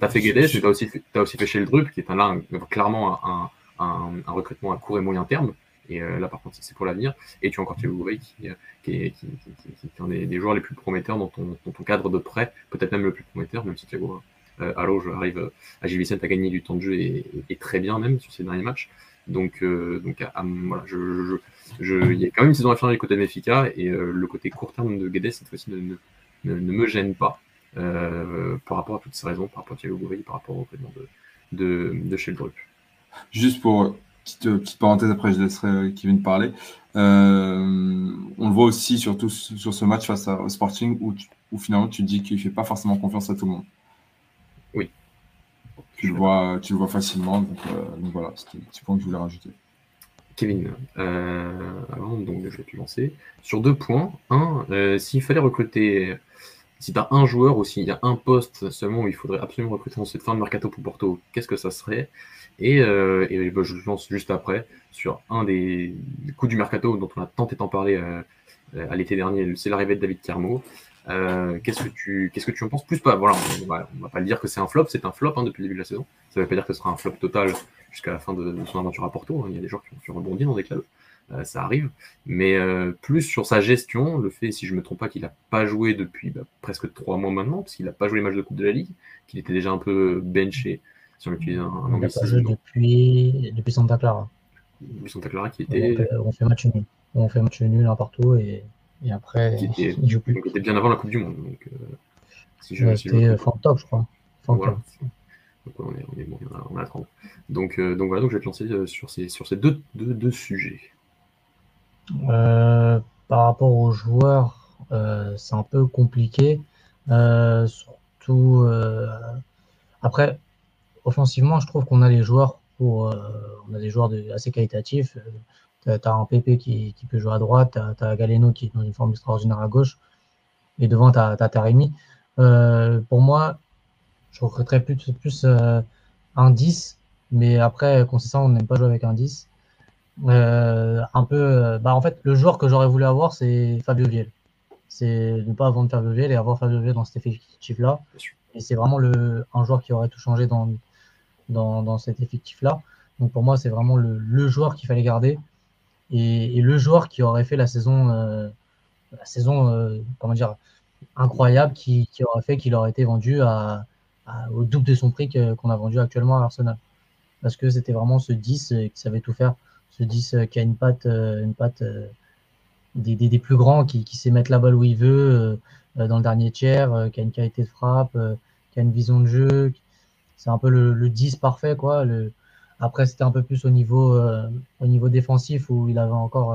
t'as fait Guedes, tu as aussi fait, as aussi fait chez le Drup, qui est un, là, clairement un, un, recrutement à court et moyen terme. Et euh, là, par contre, c'est pour l'avenir. Et tu as encore Gouveia qui, euh, qui, est, qui, qui, est un des, joueurs les plus prometteurs dans ton, ton cadre de prêt, peut-être même le plus prometteur, même si Thiago euh, je arrive à Gilles à gagner du temps de jeu et, très bien même sur ces derniers matchs. Donc, euh, donc voilà, je, je, il y a quand même une saison à finir du côté de Mefica et le côté court terme de Guedes cette fois-ci ne, ne, me gêne pas par rapport à toutes ces raisons, par rapport à Thiago Gouveia, par rapport au recrutement de, de, de Sheldrup. Juste pour petite, petite parenthèse, après je laisserai Kevin parler. Euh, on le voit aussi surtout sur ce match face au Sporting où, où finalement tu dis qu'il ne fait pas forcément confiance à tout le monde. Oui. Tu le vois, tu le vois facilement. Donc, donc voilà, c'était le petit point que je voulais rajouter. Kevin, euh, avant donc je vais te lancer. Sur deux points. Un, euh, s'il fallait recruter, si tu as un joueur ou s'il y a un poste seulement où il faudrait absolument recruter dans cette fin de mercato pour Porto, qu'est-ce que ça serait? Et, euh, et bah, je lance juste après sur un des coups du mercato dont on a tant et tant parlé à l'été dernier, c'est l'arrivée de David Carmo. qu'est-ce que tu qu'est-ce que tu en penses plus pas? Voilà on va, va pas dire que c'est un flop c'est un flop hein, depuis le début de la saison ça veut pas dire que ce sera un flop total jusqu'à la fin de, son aventure à Porto. Hein. Il y a des joueurs qui ont, rebondi dans des clubs. Euh, ça arrive. Mais euh, plus sur sa gestion, le fait, si je me trompe pas, qu'il n'a pas joué depuis bah, presque trois mois maintenant, parce qu'il n'a pas joué les matchs de Coupe de la Ligue, qu'il était déjà un peu benché, si on Il n'a pas joué depuis, depuis Santa Clara. Depuis Santa Clara qui était. On fait, match nul. On fait match nul un partout et, et après, était, il joue plus. Donc, était bien avant la Coupe du Monde. Donc, euh, si je, si c'était fin octobre, je crois. Fin voilà. Donc on est, on est bon, on a, 30. Donc, euh, donc voilà, donc je vais te lancer euh, sur ces, sur ces deux, deux, deux sujets. Euh, par rapport aux joueurs, c'est un peu compliqué. surtout après, offensivement, je trouve qu'on a les joueurs pour, on a des joueurs de, assez qualitatifs. tu as, un PP qui, qui, peut jouer à droite, tu as, Galeno qui est dans une forme extraordinaire à gauche, et devant tu as, Taremi. pour moi, je recruterais plus, plus euh, un 10, mais après, consistant, on n'aime pas jouer avec un 10. Euh, un peu, euh, bah en fait, le joueur que j'aurais voulu avoir, c'est Fabio Viel. C'est ne pas vendre Fabio Viel et avoir Fabio Viel dans cet effectif-là. Et c'est vraiment le, un joueur qui aurait tout changé dans, dans, dans cet effectif-là. Donc pour moi, c'est vraiment le, le joueur qu'il fallait garder et, le joueur qui aurait fait la saison, la saison comment dire, incroyable, qui, qui aurait fait qu'il aurait été vendu au double de son prix qu'on a vendu actuellement à Arsenal. Parce que c'était vraiment ce 10 euh, qui savait tout faire. Ce 10 euh, qui a une patte, euh, une patte des, des, plus grands, qui, qui, sait mettre la balle où il veut, dans le dernier tiers, qui a une qualité de frappe, qui a une vision de jeu. C'est un peu le, le, 10 parfait. Quoi. Le... Après, c'était un peu plus au niveau, au niveau défensif où il avait encore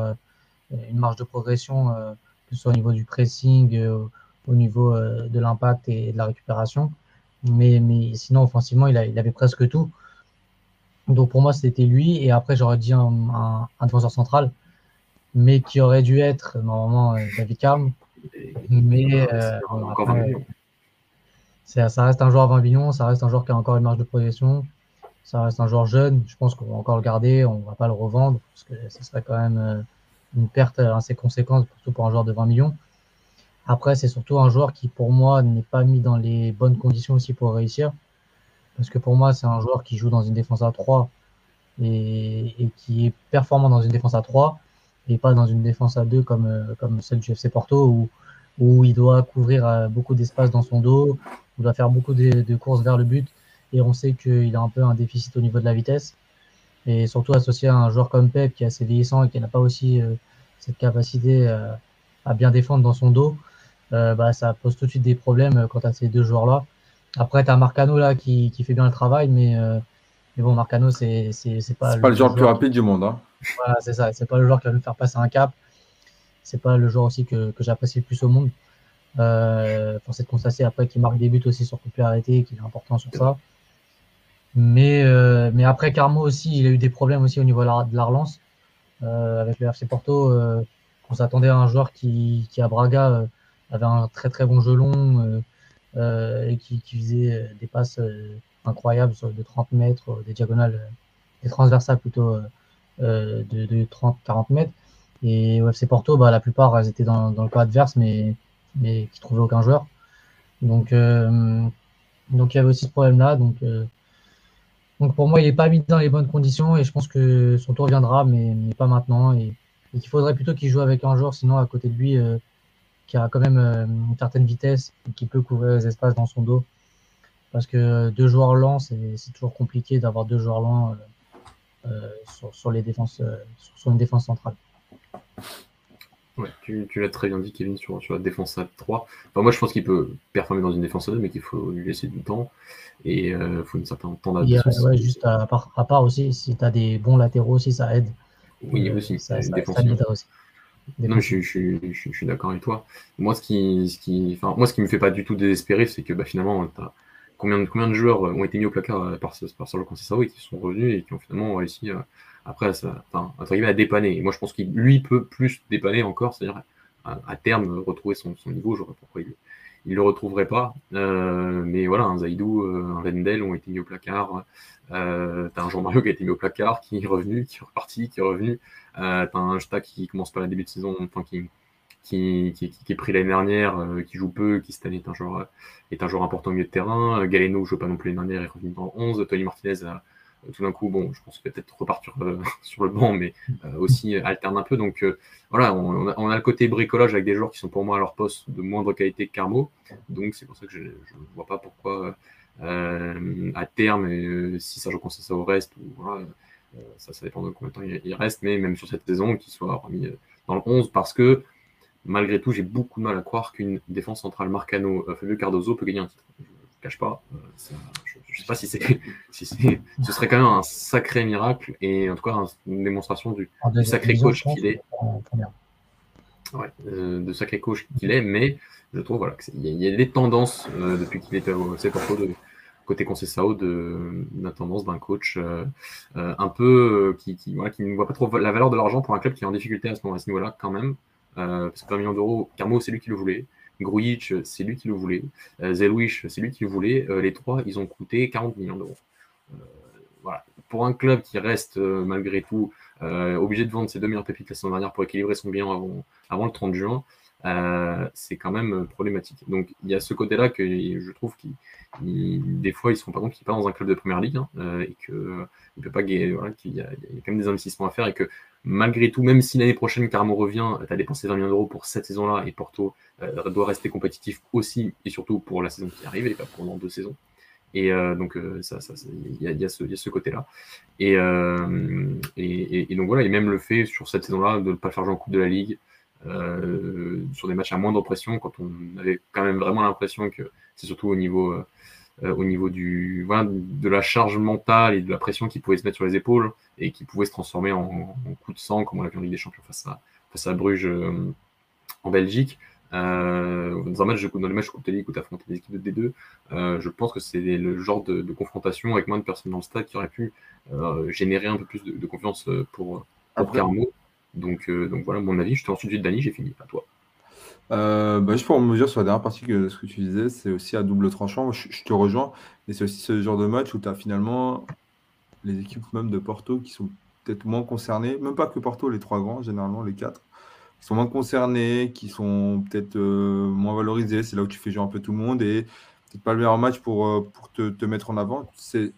une marge de progression, que ce soit au niveau du pressing, au niveau de l'impact et de la récupération. Mais, mais sinon, offensivement, il, a, il avait presque tout. Donc pour moi, c'était lui. Et après, j'aurais dit un, un, défenseur central, mais qui aurait dû être normalement euh, David Carm. Mais euh, ça reste un joueur à 20 millions, ça reste un joueur qui a encore une marge de progression, ça reste un joueur jeune. Je pense qu'on va encore le garder, on ne va pas le revendre parce que ce serait quand même euh, une perte assez conséquente, surtout pour un joueur de 20 millions. Après, c'est surtout un joueur qui, pour moi, n'est pas mis dans les bonnes conditions aussi pour réussir. Parce que pour moi, c'est un joueur qui joue dans une défense à 3 et, qui est performant dans une défense à 3 et pas dans une défense à 2 comme, euh, comme celle du FC Porto où, où il doit couvrir euh, beaucoup d'espace dans son dos, il doit faire beaucoup de, courses vers le but et on sait qu'il a un peu un déficit au niveau de la vitesse. Et surtout associé à un joueur comme Pep qui est assez vieillissant et qui n'a pas aussi euh, cette capacité à bien défendre dans son dos, euh, bah, ça pose tout de suite des problèmes euh, quant à ces deux joueurs-là. Après, tu as Marcano là qui, qui, fait bien le travail, mais, euh, mais bon, Marcano, c'est pas, le, pas le joueur le plus rapide du monde. Hein. Voilà, c'est ça. C'est pas le joueur qui va nous faire passer un cap. C'est pas le joueur aussi que, que j'apprécie le plus au monde. Euh, force de constater après qu'il marque des buts aussi sur coup arrêté, qu'il est important sur ça. Mais, euh, mais après, Carmo aussi, il a eu des problèmes aussi au niveau de la, relance. Euh, avec le FC Porto, on s'attendait à un joueur qui, qui à Braga avait un très très bon jeu long euh, euh, et qui, qui, faisait euh, des passes incroyables sur de 30 mètres, des diagonales, des transversales plutôt de, de 30-40 mètres. Et au FC Porto, bah, la plupart elles étaient dans, le cas adverse, mais, mais qui trouvaient aucun joueur. Donc, euh, donc il y avait aussi ce problème-là. Donc, euh, donc pour moi, il n'est pas mis dans les bonnes conditions et je pense que son tour viendra, mais, mais pas maintenant. Et, qu'il faudrait plutôt qu'il joue avec un joueur, sinon à côté de lui, euh, qui a quand même une certaine vitesse et qui peut couvrir les espaces dans son dos. Parce que deux joueurs lents, c'est toujours compliqué d'avoir deux joueurs lents sur, les défenses, sur, une défense centrale. Ouais, tu, l'as très bien dit, Kevin, sur, sur la défense à 3. Enfin, moi, je pense qu'il peut performer dans une défense à 2, mais qu'il faut lui laisser du temps. Et il euh, faut un certain temps d'adaptation. Ouais, juste à part, à part aussi, si tu as des bons latéraux aussi, ça aide. Oui, euh, aussi. Ça, ça, ça aide aussi. Non, je, je, je, suis d'accord avec toi. Moi, ce qui, ce qui, enfin, moi, ce qui me fait pas du tout désespérer, c'est que bah, finalement, combien, combien de joueurs ont été mis au placard euh, par, par Sergio Conceição et qui sont revenus et qui ont finalement réussi après, ça, enfin, à dépanner. Moi, je pense qu'il lui peut plus dépanner encore, c'est-à-dire à, terme retrouver son, niveau. Je vois pourquoi il, il le retrouverait pas. Euh, mais voilà, un Zaidou, euh, un Vendel ont été mis au placard. Euh, t'as un Jean-Mario qui a été mis au placard, qui est revenu, qui est reparti, qui est revenu. Euh, t'as un Jta qui commence pas la début de saison, enfin, qui, qui, qui, est pris l'année dernière, euh, qui joue peu, qui cette année est un joueur, est un joueur important au milieu de terrain. Galeno joue pas non plus l'année dernière, est revenu dans le 11. Tony Martinez a, tout d'un coup, bon, je pense qu'il peut-être repartir euh, sur le banc, mais euh, aussi alterne un peu. Donc euh, voilà, on, a, le côté bricolage avec des joueurs qui sont pour moi à leur poste de moindre qualité que Carmo. Donc c'est pour ça que je ne vois pas pourquoi à terme, si ça pense ça au reste, ou, voilà, ça, ça dépend de combien de temps il, reste, mais même sur cette saison, qu'il soit remis dans le 11, parce que malgré tout, j'ai beaucoup de mal à croire qu'une défense centrale Marcano, Fabio Cardozo peut gagner un titre. Je ne cache pas. Je ne sais pas si c'est, si ce serait quand même un sacré miracle et en tout cas une démonstration du, sacré coach qu'il est. Ouais, euh, de sacré coach qu'il est, mais je trouve voilà, qu'il y, a des tendances euh, depuis qu'il était au FC Porto de côté Sao de la tendance d'un coach euh, un peu qui, qui, voilà, qui, ne voit pas trop la valeur de l'argent pour un club qui est en difficulté à ce, moment, à ce niveau-là quand même. parce que 20 millions d'euros, Carmo, c'est lui qui le voulait. Grujic, c'est lui qui le voulait. Euh, Zelwish, c'est lui qui le voulait. Euh, les trois, ils ont coûté 40 millions d'euros. Euh, voilà. Pour un club qui reste malgré tout obligé de vendre ses deux meilleures pépites la semaine dernière pour équilibrer son bilan avant, avant le 30 juin, c'est quand même problématique. Donc il y a ce côté-là que je trouve qu'il des fois ils rendent pas qu'il n'est pas dans un club de première ligue hein, et qu'il il peut pas voilà, qu'il y, a quand même des investissements à faire et que malgré tout, même si l'année prochaine Carmo revient, tu as dépensé 20 millions d'euros pour cette saison-là et Porto euh, doit rester compétitif aussi et surtout pour la saison qui arrive et pas pendant deux saisons. Et euh, donc, euh, ça, il y, a, ce, côté-là. Et, et, donc voilà, et même le fait sur cette saison-là de ne pas faire jouer en Coupe de la Ligue, sur des matchs à moindre pression, quand on avait quand même vraiment l'impression que c'est surtout au niveau, au niveau du, de la charge mentale et de la pression qui pouvait se mettre sur les épaules et qui pouvait se transformer en, coup de sang, comme on l'a vu en Ligue des Champions face à, face à Bruges en Belgique. Euh, dans, un match, dans les matchs où tu affrontes des équipes de D2, euh, je pense que c'est le genre de, confrontation avec moins de personnes dans le stade qui aurait pu euh, générer un peu plus de, confiance pour, pour Carmo. Donc, donc voilà mon avis. Je te ensuite, Dani, j'ai fini. À toi. bah, juste pour me dire sur la dernière partie que ce que tu disais, c'est aussi à double tranchant. Je, te rejoins, mais c'est aussi ce genre de match où tu as finalement les équipes même de Porto qui sont peut-être moins concernées, même pas que Porto, les trois grands, généralement les quatre, qui sont moins concernés, qui sont peut-être euh, moins valorisés. C'est là où tu fais jouer un peu tout le monde et peut-être pas le meilleur match pour, euh, pour te, te, mettre en avant. C'est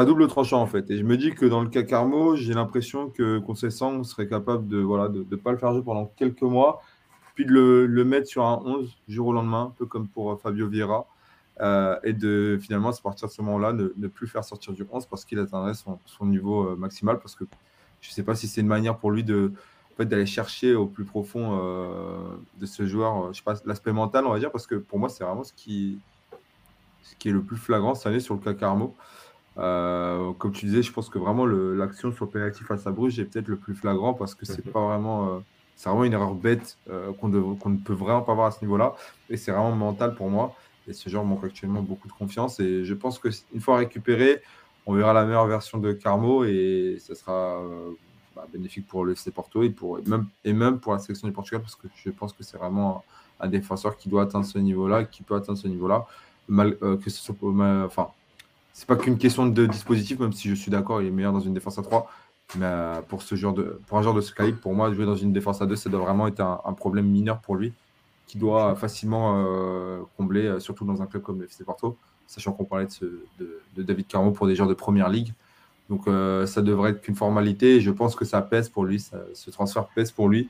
un double tranchant en fait. Et je me dis que dans le cas Carmo, j'ai l'impression que Concessant serait capable de ne voilà, de, de pas le faire jouer pendant quelques mois, puis de le, le, mettre sur un 11 jour au lendemain, un peu comme pour euh, Fabio Vieira. Euh, et de finalement, à partir de ce moment-là, ne, ne, plus faire sortir du 11 parce qu'il atteindrait son, son niveau maximal. Parce que je ne sais pas si c'est une manière pour lui de, fait, d'aller chercher au plus profond euh, de ce joueur, euh, je sais pas, l'aspect mental, on va dire, parce que pour moi, c'est vraiment ce qui, ce qui est le plus flagrant cette année sur le cas Carmo. Euh, comme tu disais, je pense que vraiment l'action sur le penalty face à Bruges est peut-être le plus flagrant parce que c'est pas vraiment, c'est vraiment une erreur bête qu'on ne peut vraiment pas voir à ce niveau-là. Et c'est vraiment mental pour moi. Et ce joueur manque actuellement beaucoup de confiance. Et je pense qu'une fois récupéré, on verra la meilleure version de Carmo et ce sera bah, bénéfique pour le FC Porto et, pour, même, et même pour la sélection du Portugal, parce que je pense que c'est vraiment un, défenseur qui doit atteindre ce niveau-là, qui peut atteindre ce niveau-là. Mal, euh, que ce soit, enfin, c'est pas qu'une question de dispositif, même si je suis d'accord, il est meilleur dans une défense à 3. Mais euh, pour, ce genre de, pour un joueur de ce calibre, pour moi, jouer dans une défense à 2, ça doit vraiment être un, problème mineur pour lui, qui doit facilement euh, combler, surtout dans un club comme le FC Porto, sachant qu'on parlait de, de, de, David Carmo pour des joueurs de première ligue. Donc euh, ça devrait être qu'une formalité. je pense que ça pèse pour lui, ce transfert pèse pour lui.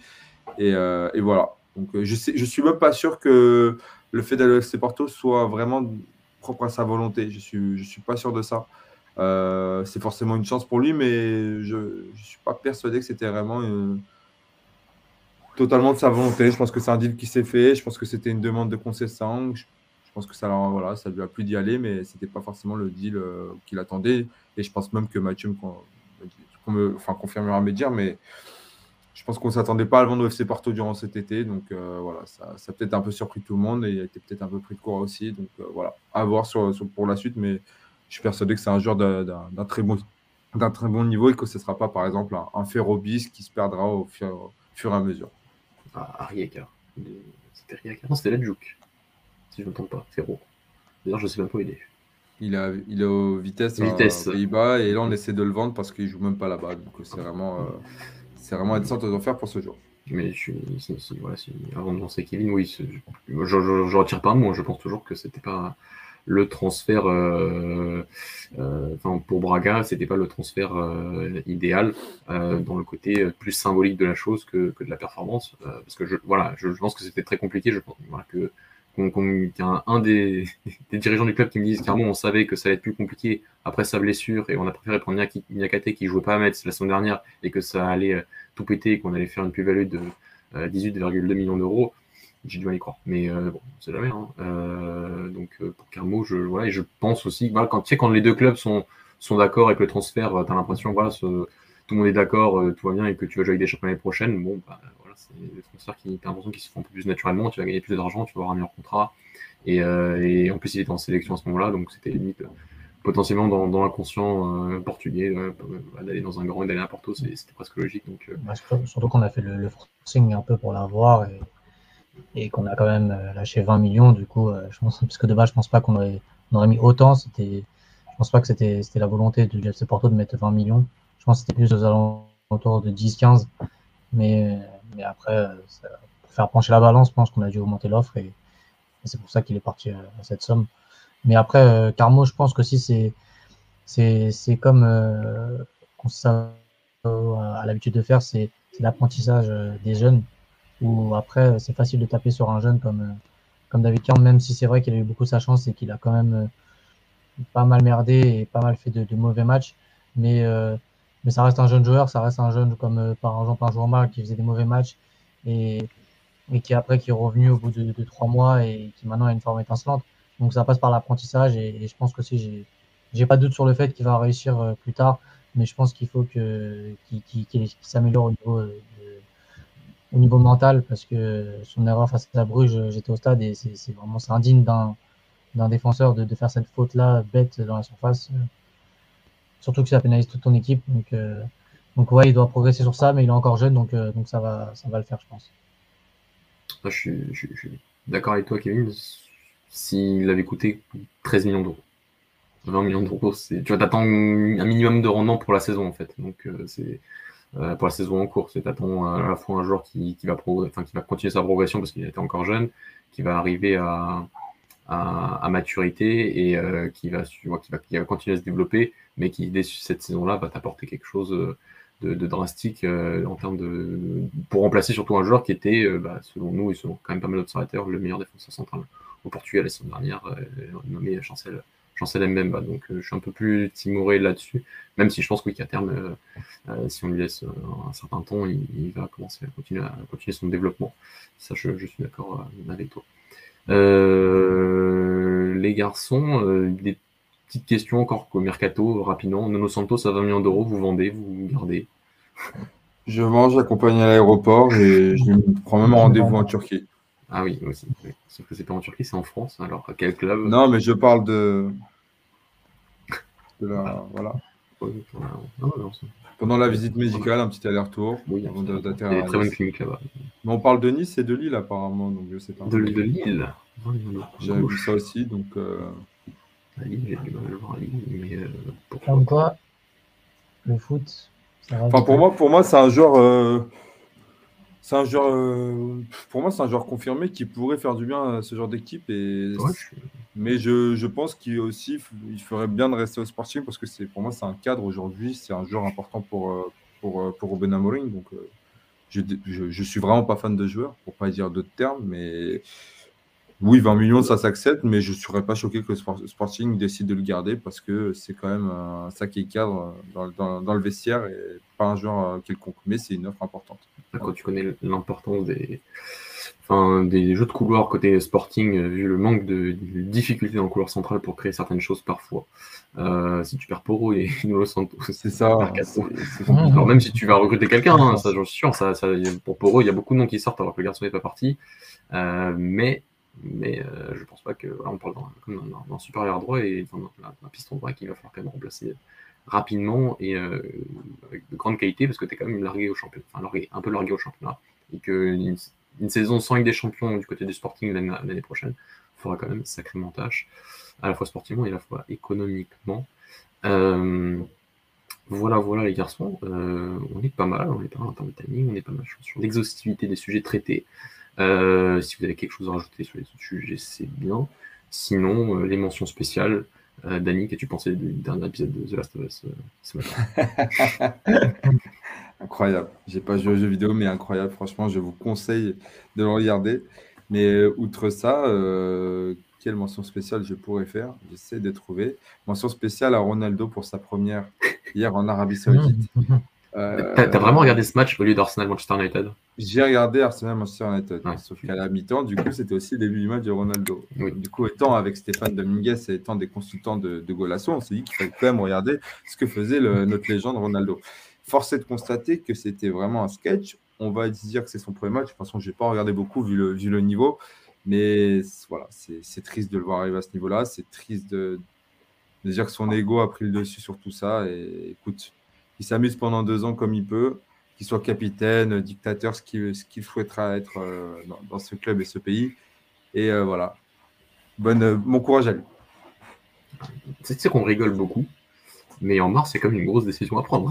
Et, euh, voilà. Donc euh, je ne je suis même pas sûr que le fait d'aller au FC Porto soit vraiment propre à sa volonté. Je ne suis, je suis pas sûr de ça. c'est forcément une chance pour lui, mais je ne suis pas persuadé que c'était vraiment totalement de sa volonté. Je pense que c'est un deal qui s'est fait. Je pense que c'était une demande de concession. Je, pense que ça, voilà, ça lui a plu d'y aller, mais ce n'était pas forcément le deal euh, qu'il attendait. Et je pense même que Mathieu me, enfin, confirmera mes dires, mais je pense qu'on ne s'attendait pas à le vendre au FC Porto durant cet été. Donc euh, voilà, ça, ça a peut-être un peu surpris tout le monde et il a été peut-être un peu pris de court aussi. Donc euh, voilà, à voir sur, pour la suite. Mais je suis persuadé que c'est un joueur d'un très, bon, très bon niveau et que ce ne sera pas, par exemple, un, un Ferrobis qui se perdra au fur, fur et à mesure. Ah, Arieka. C'était Arieka. Non, c'était Ledjouk. Si je ne me trompe pas, Ferro. D'ailleurs, je ne sais même pas où il est. Il, a, il est au vitesse, vitesse. Pays-Bas et là on essaie de le vendre parce qu'il joue même pas là-bas. Donc c'est vraiment. Euh, c'est vraiment une sorte d'enfer pour ce joueur. Mais je suis, avant de lancer Kevin, oui, je, je, retire pas mot. Je pense toujours que c'était pas le transfert, euh, euh, pour Braga, c'était pas le transfert euh, idéal dans le côté plus symbolique de la chose que, que de la performance, parce que je, voilà, je, pense que c'était très compliqué. Je pense que a un, des, dirigeants du club qui me disent carrément on savait que ça allait être plus compliqué après sa blessure et on a préféré prendre Nyakate qui jouait pas à Metz la semaine dernière et que ça allait tout péter et qu'on allait faire une plus-value de 18,2 millions d'euros. J'ai dû y croire. Mais euh, bon, c'est jamais. Hein. Euh, donc euh, pour Carmo, je, voilà, je pense aussi voilà, quand, les deux clubs sont, sont d'accord avec le transfert, tu as l'impression voilà, tout le monde est d'accord, tout va bien et que tu vas jouer avec des champions l'année prochaine. Bon, bah, voilà, c'est des transferts qui, as l'impression qu'ils se font un peu plus naturellement. Tu vas gagner plus d'argent, tu vas avoir un meilleur contrat. Et, et, en plus, il était en sélection à ce moment-là, donc c'était limite potentiellement dans, l'inconscient portugais d'aller dans un grand et d'aller à Porto, c'était presque logique. Donc, surtout qu'on a fait le, le forcing un peu pour l'avoir. Et qu'on a quand même euh, lâché 20 millions. Du coup, euh, je pense, parce que de base, je pense pas qu'on aurait, aurait mis autant. C'était, je pense pas que c'était, la volonté du FC Porto de mettre 20 millions. Je pense que c'était plus aux alentours de 10-15. Mais, mais après, euh, pour faire pencher la balance, je pense qu'on a dû augmenter l'offre et, c'est pour ça qu'il est parti à, cette somme. Mais après, Carmo, je pense que si c'est, c'est, comme euh, ça a l'habitude de faire, c'est, l'apprentissage des jeunes où après, c'est facile de taper sur un jeune comme, euh, comme David Kahn, même si c'est vrai qu'il a eu beaucoup sa chance et qu'il a quand même euh, pas mal merdé et pas mal fait de, mauvais matchs. Mais, euh, mais ça reste un jeune joueur, ça reste un jeune comme par exemple un joueur mal qui faisait des mauvais matchs et, et qui après qui est revenu au bout de, trois mois et qui maintenant a une forme étincelante. Donc ça passe par l'apprentissage et, je pense que si j'ai j'ai pas de doute sur le fait qu'il va réussir plus tard, mais je pense qu'il faut que qu'il s'améliore au niveau au niveau mental parce que son erreur face à Bruges, j'étais au stade et c'est vraiment indigne d'un défenseur de, de, faire cette faute-là bête dans la surface. Surtout que ça pénalise toute ton équipe. Donc, euh, donc ouais, il doit progresser sur ça, mais il est encore jeune, donc, euh, ça, va, ça va le faire, je pense. je suis, je, suis d'accord avec toi, Kevin. S'il avait coûté 13 millions d'euros, 20 millions d'euros, tu vas t'attendre un minimum de rendement pour la saison, en fait. Donc, euh, c'est pour la saison en cours. C'est attends à la fois un joueur qui, va qui va continuer sa progression parce qu'il était encore jeune, qui va arriver à, maturité et qui, va, qui, va, qui va continuer à se développer, mais qui dès cette saison-là va t'apporter quelque chose de, de drastique euh, en termes de pour remplacer surtout un joueur qui était, bah, selon nous et selon quand même pas mal d'observateurs, le meilleur défenseur central au Portugal la saison dernière, nommé Chancel Chancel Mbemba. Donc je suis un peu plus timoré là-dessus, même si je pense qu'à terme euh, si on lui laisse euh, un certain temps, il, va commencer à continuer, à continuer son développement. Ça, je, suis d'accord euh, avec toi. les garçons, des petites questions encore au mercato, rapidement. Nono Santos à 20 millions d'euros, vous vendez, vous gardez Je mange, j'accompagne à l'aéroport et je prends même rendez-vous en Turquie. Ah oui, aussi. Sauf que c'est pas en Turquie, c'est en France. Alors, à quel club? Non, mais je parle de. de la... Voilà. Pendant la visite médicale, un petit aller-retour. Oui, avant très bonne clinique là-bas. Mais on parle de Nice et de Lille apparemment, donc je sais pas. De, de Lille J'avais vu ça aussi, donc. Euh... À Lille, j'ai du mal à le voir à Lille, mais. Euh, Comme quoi, le foot. enfin, pour moi, pour moi, c'est un joueur. Euh, c'est un joueur, euh, pour moi, c'est un joueur confirmé qui pourrait faire du bien à ce genre d'équipe. Et... Mais je, je pense qu'il aussi, il ferait bien de rester au Sporting parce que c'est, pour moi, c'est un cadre aujourd'hui. C'est un joueur important pour, pour, pour Ruben Amorim. Donc, je, je, je, suis vraiment pas fan de joueur, pour pas dire d'autres termes. Mais oui, 20 millions, ça s'accepte. Mais je ne serais pas choqué que le Sporting décide de le garder parce que c'est quand même un sacré cadre dans, dans, dans le vestiaire et pas un joueur quelconque. Mais c'est une offre importante. À quand tu connais l'importance des, enfin, des jeux de couloir côté Sporting, vu le manque de, difficultés dans le couloir central pour créer certaines choses parfois. si tu perds Poro et Nuno Santos, c'est ça. Alors même si tu vas recruter quelqu'un, hein, ça j'en suis sûr, ça, ça, pour Poro, il y a beaucoup de noms qui sortent alors que le garçon n'est pas parti. mais mais euh, je pense pas que. on parle d'un supérieur droit et d'un piston droit qu'il va falloir quand même remplacer rapidement et euh, avec de grande qualité parce que tu es quand même largué au championnat, enfin largué, un peu largué au championnat. Et qu'une une saison sans des Champions du côté du Sporting l'année prochaine fera quand même sacrément tâche, à la fois sportivement et à la fois économiquement. Euh, voilà, voilà les garçons, on est pas mal, on est pas mal en termes de timing, on est pas mal sur l'exhaustivité des sujets traités. Euh, si vous avez quelque chose à rajouter sur les autres sujets, c'est bien. Sinon, euh, les mentions spéciales. Euh, Dani, qu'as-tu pensé du dernier épisode de The Last of Us ce matin Incroyable. J'ai pas joué aux jeux vidéo, mais incroyable. Franchement, je vous conseille de le regarder. Mais outre ça, quelle mention spéciale je pourrais faire? J'essaie de trouver. Mention spéciale à Ronaldo pour sa première hier en Arabie Saoudite. Euh, T'as vraiment regardé ce match au lieu d'Arsenal Manchester United J'ai regardé Arsenal Manchester United, sauf qu'à la mi-temps, du coup, c'était aussi le début du match de Ronaldo. Du coup, étant avec Stéphane Dominguez et étant des consultants de, de Golasso, on s'est dit qu'il fallait quand même regarder ce que faisait notre légende Ronaldo. Force est de constater que c'était vraiment un sketch. On va dire que c'est son premier match. De toute façon, je n'ai pas regardé beaucoup vu le, vu le niveau. Mais voilà, c'est triste de le voir arriver à ce niveau-là. C'est triste de, de dire que son ego a pris le dessus sur tout ça. Et écoute, il s'amuse pendant deux ans comme il peut, qu'il soit capitaine, dictateur, ce qu'il souhaitera être euh, dans, ce club et ce pays. Et euh, voilà. Bonne, euh, bon courage à lui. C'est qu'on rigole beaucoup, mais en mars, c'est comme une grosse décision à prendre.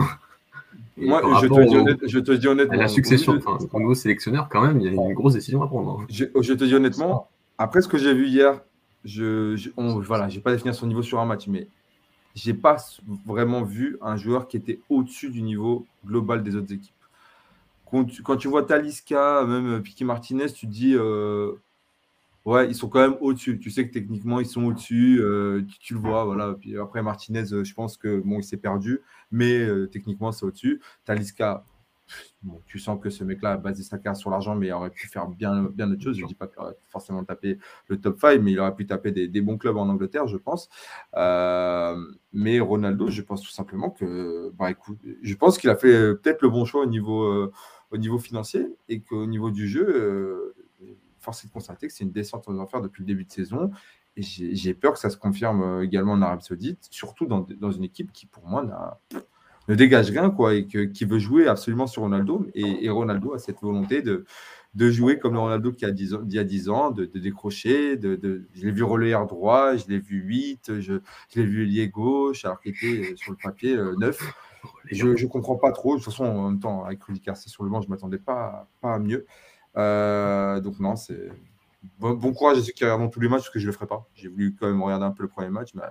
Moi, je te, dis honnêtement. La succession, enfin, au nouveau sélectionneur, quand même, il y a une grosse décision à prendre. Je, te dis honnêtement, après ce que j'ai vu hier, je, je voilà, j'ai pas défini son niveau sur un match, mais j'ai pas vraiment vu un joueur qui était au-dessus du niveau global des autres équipes. Quand tu, vois Talisca, même Piqué Martinez, tu dis, euh, ouais, ils sont quand même au-dessus. Tu sais que techniquement, ils sont au-dessus. Euh, tu, le vois, voilà. Puis après, Martinez, je pense que bon, il s'est perdu, mais euh, techniquement, c'est au-dessus. Talisca, tu sens que ce mec-là a basé sa carrière sur l'argent, mais il aurait pu faire bien, bien d'autres choses. Je ne dis pas qu'il aurait forcément tapé le top 5, mais il aurait pu taper des, bons clubs en Angleterre, je pense. Euh, mais Ronaldo, je pense tout simplement que, bah, écoute, je pense qu'il a fait euh, peut-être le bon choix au niveau, euh, au niveau financier et qu'au niveau du jeu, force est de constater que c'est une descente aux enfers depuis le début de saison. Et j'ai peur que ça se confirme également en Arabie Saoudite, surtout dans, dans une équipe qui, pour moi, n'a ne dégage rien, quoi, et qui veut jouer absolument sur Ronaldo. Et, Ronaldo a cette volonté de, de jouer comme le Ronaldo qui a 10 ans, d'il y a 10 ans, de, décrocher. De, je l'ai vu relayer droit, je l'ai vu 8, je, l'ai vu lié gauche, alors qu'il était sur le papier 9. Euh, je ne comprends pas trop. De toute façon, en même temps, avec Rudy Garcia sur le banc, je ne m'attendais pas, pas à mieux. Euh, donc, non, c'est. Bon, courage à ceux qui regardent tous les matchs, parce que je ne le ferai pas. J'ai voulu quand même regarder un peu le premier match, mais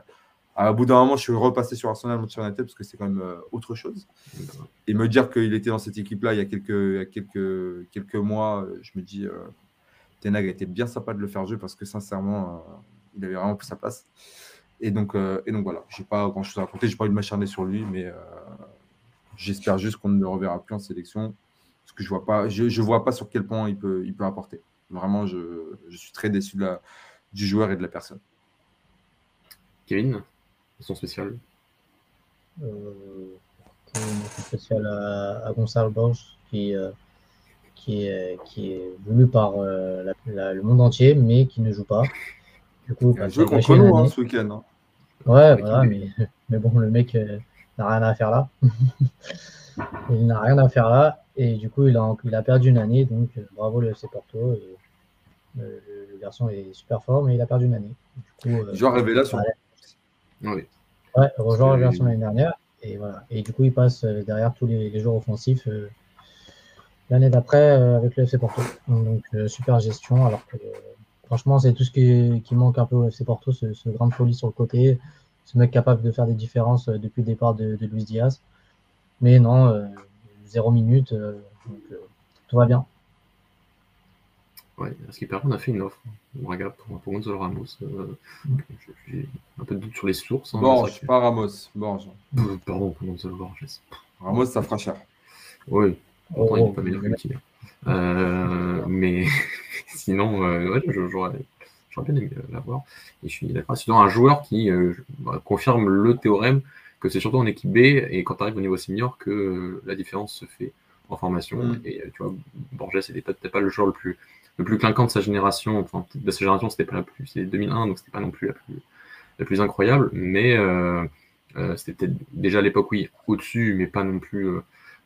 à bout d'un moment, je suis repassé sur Arsenal Manchester United parce que c'est quand même euh, autre chose. Et me dire qu'il était dans cette équipe-là il y a quelques, mois, euh, je me dis, euh, Tenag a été bien sympa de le faire jouer parce que sincèrement, euh, il avait vraiment plus sa place. Et donc, et donc voilà, je n'ai pas grand-chose à raconter, je n'ai pas envie de m'acharner sur lui, mais j'espère juste qu'on ne le reverra plus en sélection parce que je vois je, vois pas sur quel point il peut, il peut apporter. Vraiment, je, suis très déçu du joueur et de la personne. Kevin? Son spéciale euh, spéciale à, à Gonçalo Borges, qui, euh, qui, est, qui est voulu par euh, le monde entier, mais qui ne joue pas. Du coup, il a joué contre nous hein, ce week-end. Hein. Ouais, voilà, mais, mais, bon, le mec n'a rien à faire là. il n'a rien à faire là, et du coup, il a, il a perdu une année, donc bravo le FC Porto. Et, le, garçon est super fort, mais il a perdu une année. Du coup, Joueur révélation. Oui. Ouais, rejoint la version l'année dernière. Et, voilà. et du coup, il passe euh, derrière tous les, les joueurs offensifs euh, l'année d'après euh, avec le FC Porto. Donc, super gestion. Alors que franchement, c'est tout ce qui, qui, manque un peu au FC Porto, ce, ce grande folie sur le côté. Ce mec capable de faire des différences depuis le départ de, de Luis Diaz. Mais non, zéro minute. donc, tout va bien. Ouais, ce qui permet, on a fait une offre. On regarde pour, pour Gonzalo Ramos. Euh, J'ai un peu de doute sur les sources. Hein, Borges, pas Ramos. Borges. Pardon, pour Gonzalo Borges. Ramos, ça fera cher. Oui. Pourtant, il n'est pas meilleur que Mutilia. Euh, mais sinon, euh, ouais, j'aurais bien aimé l'avoir. Et je suis d'accord. Sinon, un joueur qui euh, bah, confirme le théorème que c'est surtout en équipe B et quand tu arrives au niveau senior que la différence se fait en formation. Mm. Et tu vois, Borges n'était peut-être pas le joueur le plus, le plus clinquant de sa génération. Enfin, de sa génération, c'était pas la plus. C'était 2001, donc c'était pas non plus la plus, incroyable. Mais c'était peut-être déjà à l'époque, oui, au-dessus, mais pas non plus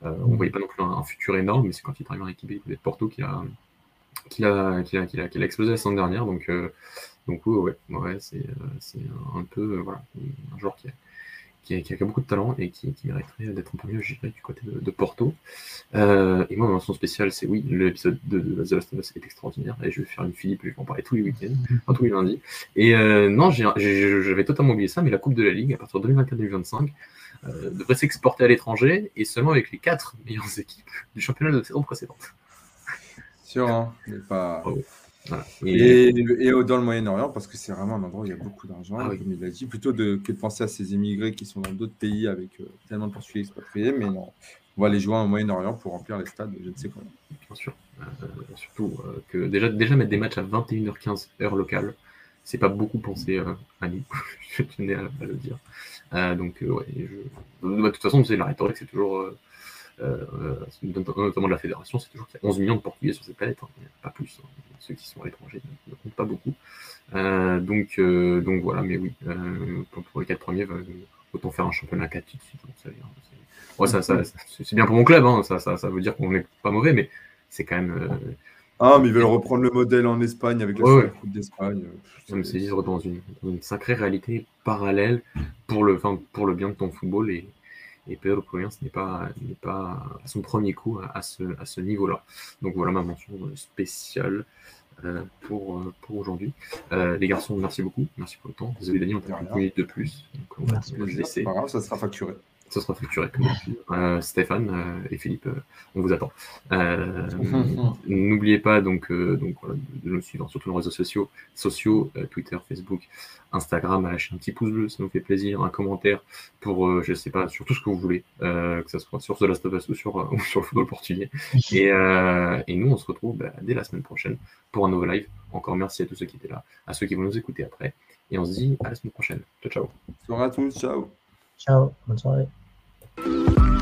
euh, on voyait pas non plus un, futur énorme, mais c'est quand il est arrivé en équipe de Porto qu'il a, qu'il a, a, a, a, explosé la semaine dernière. Donc, euh, donc ouais, ouais c'est, c'est un peu voilà, un joueur qui a, qui a, qui a, beaucoup de talent et qui, qui mériterait d'être un peu mieux géré du côté de, de Porto. Euh, et moi, ma mention spéciale, c'est oui, l'épisode de, de The Last of Us est extraordinaire et je vais faire une Philippe, je vais en parler tous les week-ends, enfin, tous les lundis. Et euh, non, j'avais totalement oublié ça, mais la Coupe de la Ligue, à partir de 2024-2025, euh, devrait s'exporter à l'étranger et seulement avec les quatre meilleures équipes du championnat de la saison précédente. Sûr, hein, mais pas. Et, dans le Moyen-Orient, parce que c'est vraiment un endroit où il y a beaucoup d'argent, ah comme il l'a dit, plutôt de, que de penser à ces immigrés qui sont dans d'autres pays avec euh, tellement de Portugais expatriés, mais non, on va aller jouer au Moyen-Orient pour remplir les stades, je ne sais comment. Bien sûr. Euh, surtout que déjà, déjà mettre des matchs à 21h15 heure locale, c'est pas beaucoup pensé à nous, je tenais à, le dire. Euh, donc, euh, ouais, je... de toute façon, c'est la rhétorique, c'est toujours, euh, notamment de la fédération, c'est toujours qu'il y a 11 millions de Portugais sur cette planète, hein, pas plus. Hein. Ceux qui sont à l'étranger ne comptent pas beaucoup. donc, donc voilà, mais oui, pour, les quatre premiers, autant faire un championnat 4 tout de suite. Hein, ça, ça, c'est bien pour mon club, ça, ça, ça veut dire qu'on n'est pas mauvais, mais c'est quand même ah, mais ils veulent reprendre le modèle en Espagne avec la ouais, Coupe d'Espagne. Ça me saisit dans une, une, sacrée réalité parallèle pour le, pour le bien de ton football. Et, et Pedro Proviance n'est pas, n'est pas à son premier coup à, ce, à ce niveau-là. Donc voilà ma mention spéciale euh, pour, euh, pour aujourd'hui. Euh, les garçons, merci beaucoup. Merci pour le temps. Désolé, Daniel, on t'a une minute de plus. Donc on va merci. laisser. Pas grave, ça sera facturé ça sera facturé comme euh, Stéphane euh, et Philippe, euh, on vous attend. N'oubliez pas donc, donc voilà, de nous suivre sur tous nos réseaux sociaux, sociaux Twitter, Facebook, Instagram, à lâcher un petit pouce bleu, ça nous fait plaisir, un commentaire pour, je sais pas, sur tout ce que vous voulez, que ce soit sur The Last of Us ou sur, sur le football portugais. Et, et nous, on se retrouve bah, dès la semaine prochaine pour un nouveau live. Encore merci à tous ceux qui étaient là, à ceux qui vont nous écouter après. Et on se dit à la semaine prochaine. Ciao, ciao. Bonsoir à tous, ciao. Ciao, bonne soirée. you